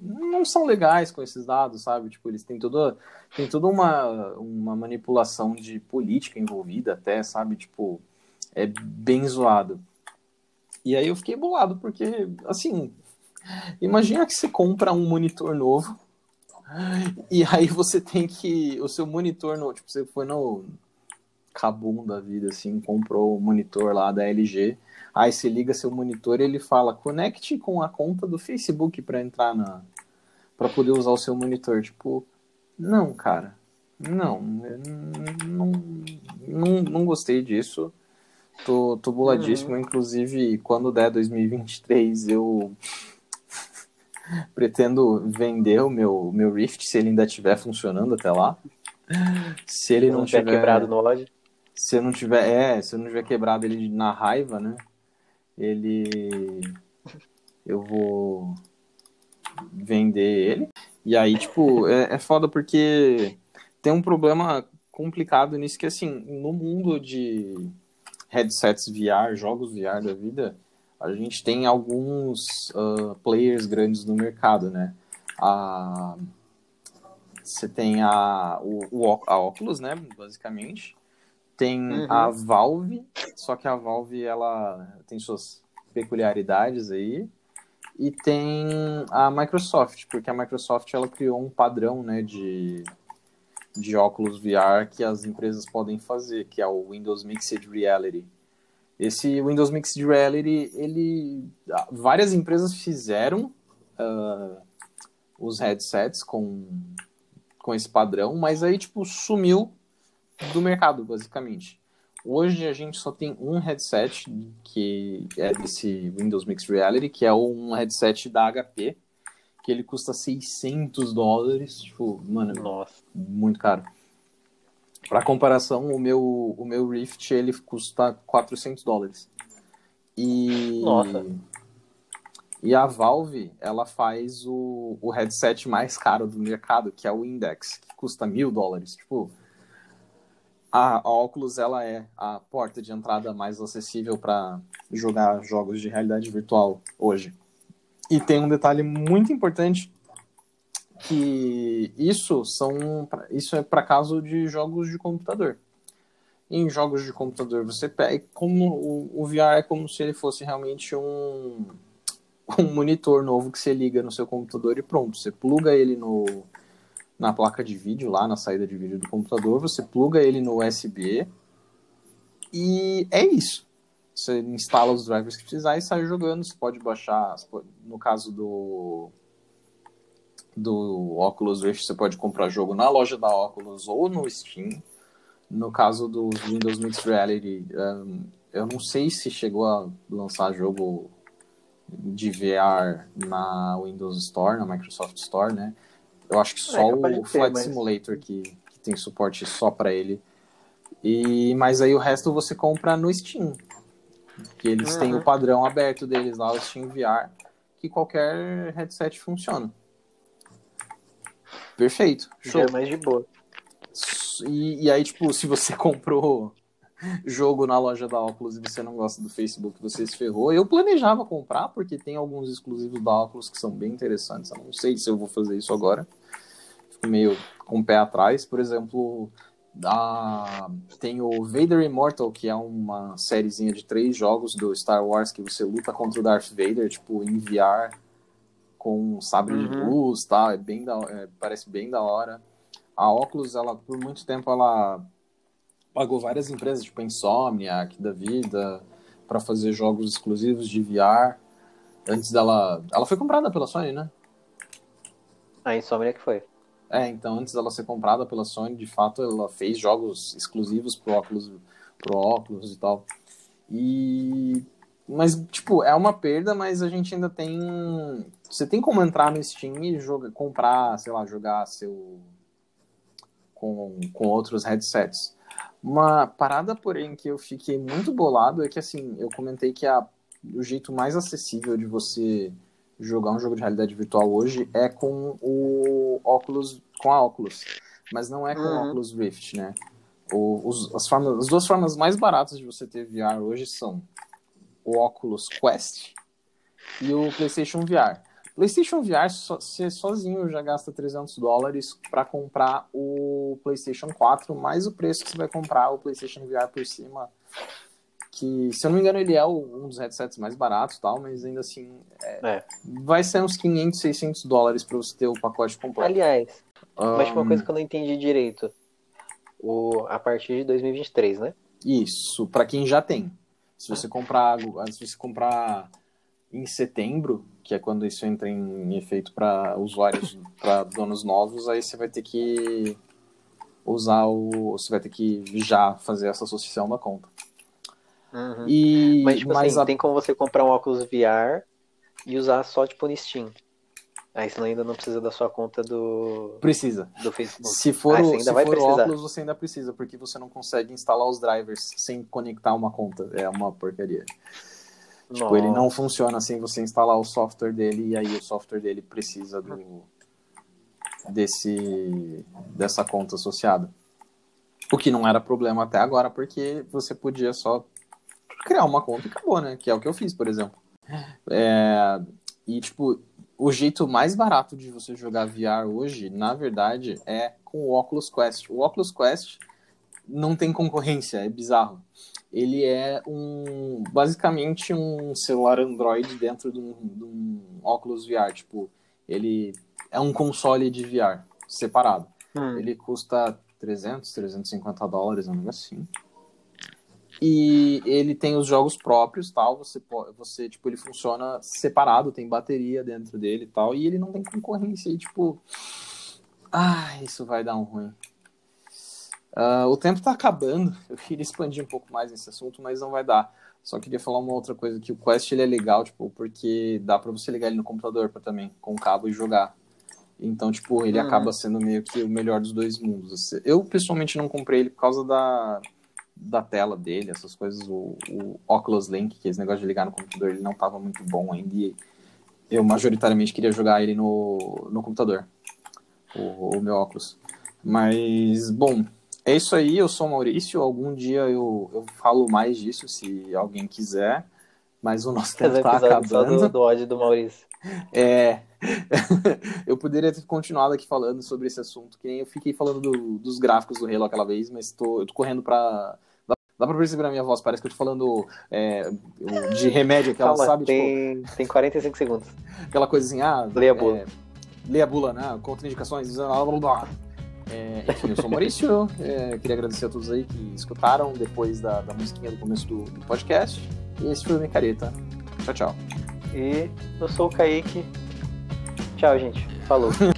não são legais com esses dados, sabe? Tipo, eles têm toda tem toda uma, uma manipulação de política envolvida até, sabe? Tipo, é bem zoado. E aí eu fiquei bolado, porque, assim, imagina que você compra um monitor novo e aí você tem que. O seu monitor, no, tipo, você foi no Kabum da vida, assim, comprou o monitor lá da LG. Aí você liga seu monitor e ele fala: conecte com a conta do Facebook para entrar na. para poder usar o seu monitor. Tipo, não, cara. Não, não, não, não gostei disso. Tô, tô boladíssimo. Inclusive, quando der 2023, eu pretendo vender o meu, meu Rift se ele ainda estiver funcionando até lá. Se ele não, não tiver quebrado no ódio. se eu não tiver, é, se eu não tiver quebrado ele na raiva, né? Ele eu vou vender ele. E aí, tipo, é, é foda porque tem um problema complicado nisso que assim, no mundo de headsets VR, jogos VR da vida, a gente tem alguns ah, players grandes no mercado, né? A você tem a, o, o a Oculus, né, basicamente. Tem Uhum. a Valve, só que a Valve ela tem suas peculiaridades aí. e tem a Microsoft, porque a Microsoft ela criou um padrão né, de, de óculos VR que as empresas podem fazer, que é o Windows Mixed Reality. Esse Windows Mixed Reality, ele várias empresas fizeram uh, os headsets com, com esse padrão, mas aí tipo sumiu do mercado basicamente. Hoje a gente só tem um headset que é desse Windows Mixed Reality, que é um headset da HP, que ele custa 600 dólares, tipo, mano, Nossa. muito caro. Para comparação, o meu, o meu Rift ele custa 400 dólares. E Nossa. E a Valve, ela faz o, o headset mais caro do mercado, que é o Index, que custa mil dólares. Tipo, a, Oculus ela é a porta de entrada mais acessível para jogar jogos de realidade virtual hoje. E tem um detalhe muito importante que isso são isso é para caso de jogos de computador. Em jogos de computador você pega como o, o VR é como se ele fosse realmente um um monitor novo que você liga no seu computador e pronto, você pluga ele no na placa de vídeo, lá na saída de vídeo do computador, você pluga ele no USB e é isso. Você instala os drivers que precisar e sai jogando. Você pode baixar, no caso do do Oculus Rift, você pode comprar jogo na loja da Oculus ou no Steam. No caso do Windows Mixed Reality, um, eu não sei se chegou a lançar jogo de VR na Windows Store, na Microsoft Store, né? Eu acho que só É, o Flight mas- Simulator que, que tem suporte só para ele. E mas aí o resto você compra no Steam. Que eles têm Uhum. o padrão aberto deles lá, o Steam VR, que qualquer headset funciona. Perfeito. Já Show. é mais de boa. E, e aí, tipo, se você comprou jogo na loja da Oculus e você não gosta do Facebook, você se ferrou. Eu planejava comprar, porque tem alguns exclusivos da Oculus que são bem interessantes. Eu não sei se eu vou fazer isso agora. Fico meio com o pé atrás. Por exemplo, a... tem o Vader Immortal, que é uma sériezinha de três jogos do Star Wars que você luta contra o Darth Vader, tipo, em VR, com um sabre de Uhum. luz, tá? É bem da... é, parece bem da hora. A Oculus, ela, por muito tempo, ela pagou várias empresas, tipo a Insomniac da vida, para fazer jogos exclusivos de VR. Antes dela. Ela foi comprada pela Sony, né? A Insomnia que foi. É, então antes dela ser comprada pela Sony, de fato, ela fez jogos exclusivos pro Oculus, pro Oculus e tal. E. Mas, tipo, é uma perda, mas a gente ainda tem. Você tem como entrar no Steam e jogar, comprar, sei lá, jogar seu. Com, com outros headsets. Uma parada, porém, que eu fiquei muito bolado é que, assim, eu comentei que a, o jeito mais acessível de você jogar um jogo de realidade virtual hoje é com o Oculus, com a Oculus, mas não é com o Uhum. Oculus Rift, né? O, os, as, formas, as duas formas mais baratas de você ter VR hoje são o Oculus Quest e o PlayStation VR. PlayStation VR, so, você sozinho já gasta 300 dólares para comprar o PlayStation 4, mais o preço que você vai comprar o PlayStation VR por cima. Que, se eu não me engano, ele é o- um dos headsets mais baratos, tal, mas ainda assim É. vai ser uns 500, 600 dólares para você ter o pacote completo. Aliás, mas uma coisa que eu não entendi direito. O, a partir de 2023, né? Isso, para quem já tem. Se você comprar, se você comprar em setembro, que é quando isso entra em efeito para usuários, para donos novos, aí você vai ter que usar o, você vai ter que já fazer essa associação da conta. E Mas, tipo mas assim, a- tem como você comprar um óculos VR e usar só, tipo, no Steam. Aí você ainda não precisa da sua conta do, precisa. do Facebook. Se for, Ah, o, se vai for o óculos, você ainda precisa, porque você não consegue instalar os drivers sem conectar uma conta. É uma porcaria. Tipo, ele não funciona sem você instalar o software dele e aí o software dele precisa do desse dessa conta associada. O que não era problema até agora, porque você podia só criar uma conta e acabou, né? Que é o que eu fiz, por exemplo. É, e tipo, o jeito mais barato de você jogar VR hoje, na verdade, é com o Oculus Quest. O Oculus Quest não tem concorrência, é bizarro. Ele é um basicamente um celular Android dentro de um, de um óculos VR, tipo, ele é um console de VR separado. Hum. Ele custa 300, 350 dólares, negócio assim. E ele tem os jogos próprios, tal. Você pode, você tipo, ele funciona separado, tem bateria dentro dele e tal. E ele não tem concorrência. E tipo, ah, isso vai dar um ruim. Uh, o tempo tá acabando. Eu queria expandir um pouco mais nesse assunto, mas não vai dar. Só queria falar uma outra coisa que o Quest ele é legal, tipo, porque dá para você ligar ele no computador pra, também, com cabo e jogar. Então, tipo, ele Uhum. acaba sendo meio que o melhor dos dois mundos. Eu, pessoalmente, não comprei ele por causa da, da tela dele, essas coisas. O, o Oculus Link, que é esse negócio de ligar no computador, ele não tava muito bom ainda. E eu, majoritariamente, queria jogar ele no, no computador. O, o meu óculos. Mas, bom, é isso aí. Eu sou o Maurício. Algum dia eu, eu falo mais disso, se alguém quiser. Mas o nosso tempo Fazer um tá episódio só acabando. do, do ódio do Maurício. É. eu poderia ter continuado aqui falando sobre esse assunto, que nem eu fiquei falando do- dos gráficos do Halo aquela vez, mas tô, eu tô correndo pra. Dá, dá pra perceber na minha voz, parece que eu tô falando é, de remédio, aquela, Calma, sabe? Tipo, tem, tem 45 segundos. aquela coisa assim, ah. Leia a bula. É, leia a bula, né? Contraindicações, blá blá blá. É, enfim, eu sou o Maurício, é, queria agradecer a todos aí que escutaram depois da, da musiquinha do começo do, do podcast. E esse foi o Micareta. Tchau, tchau. E eu sou o Kaique. Tchau, gente. Falou.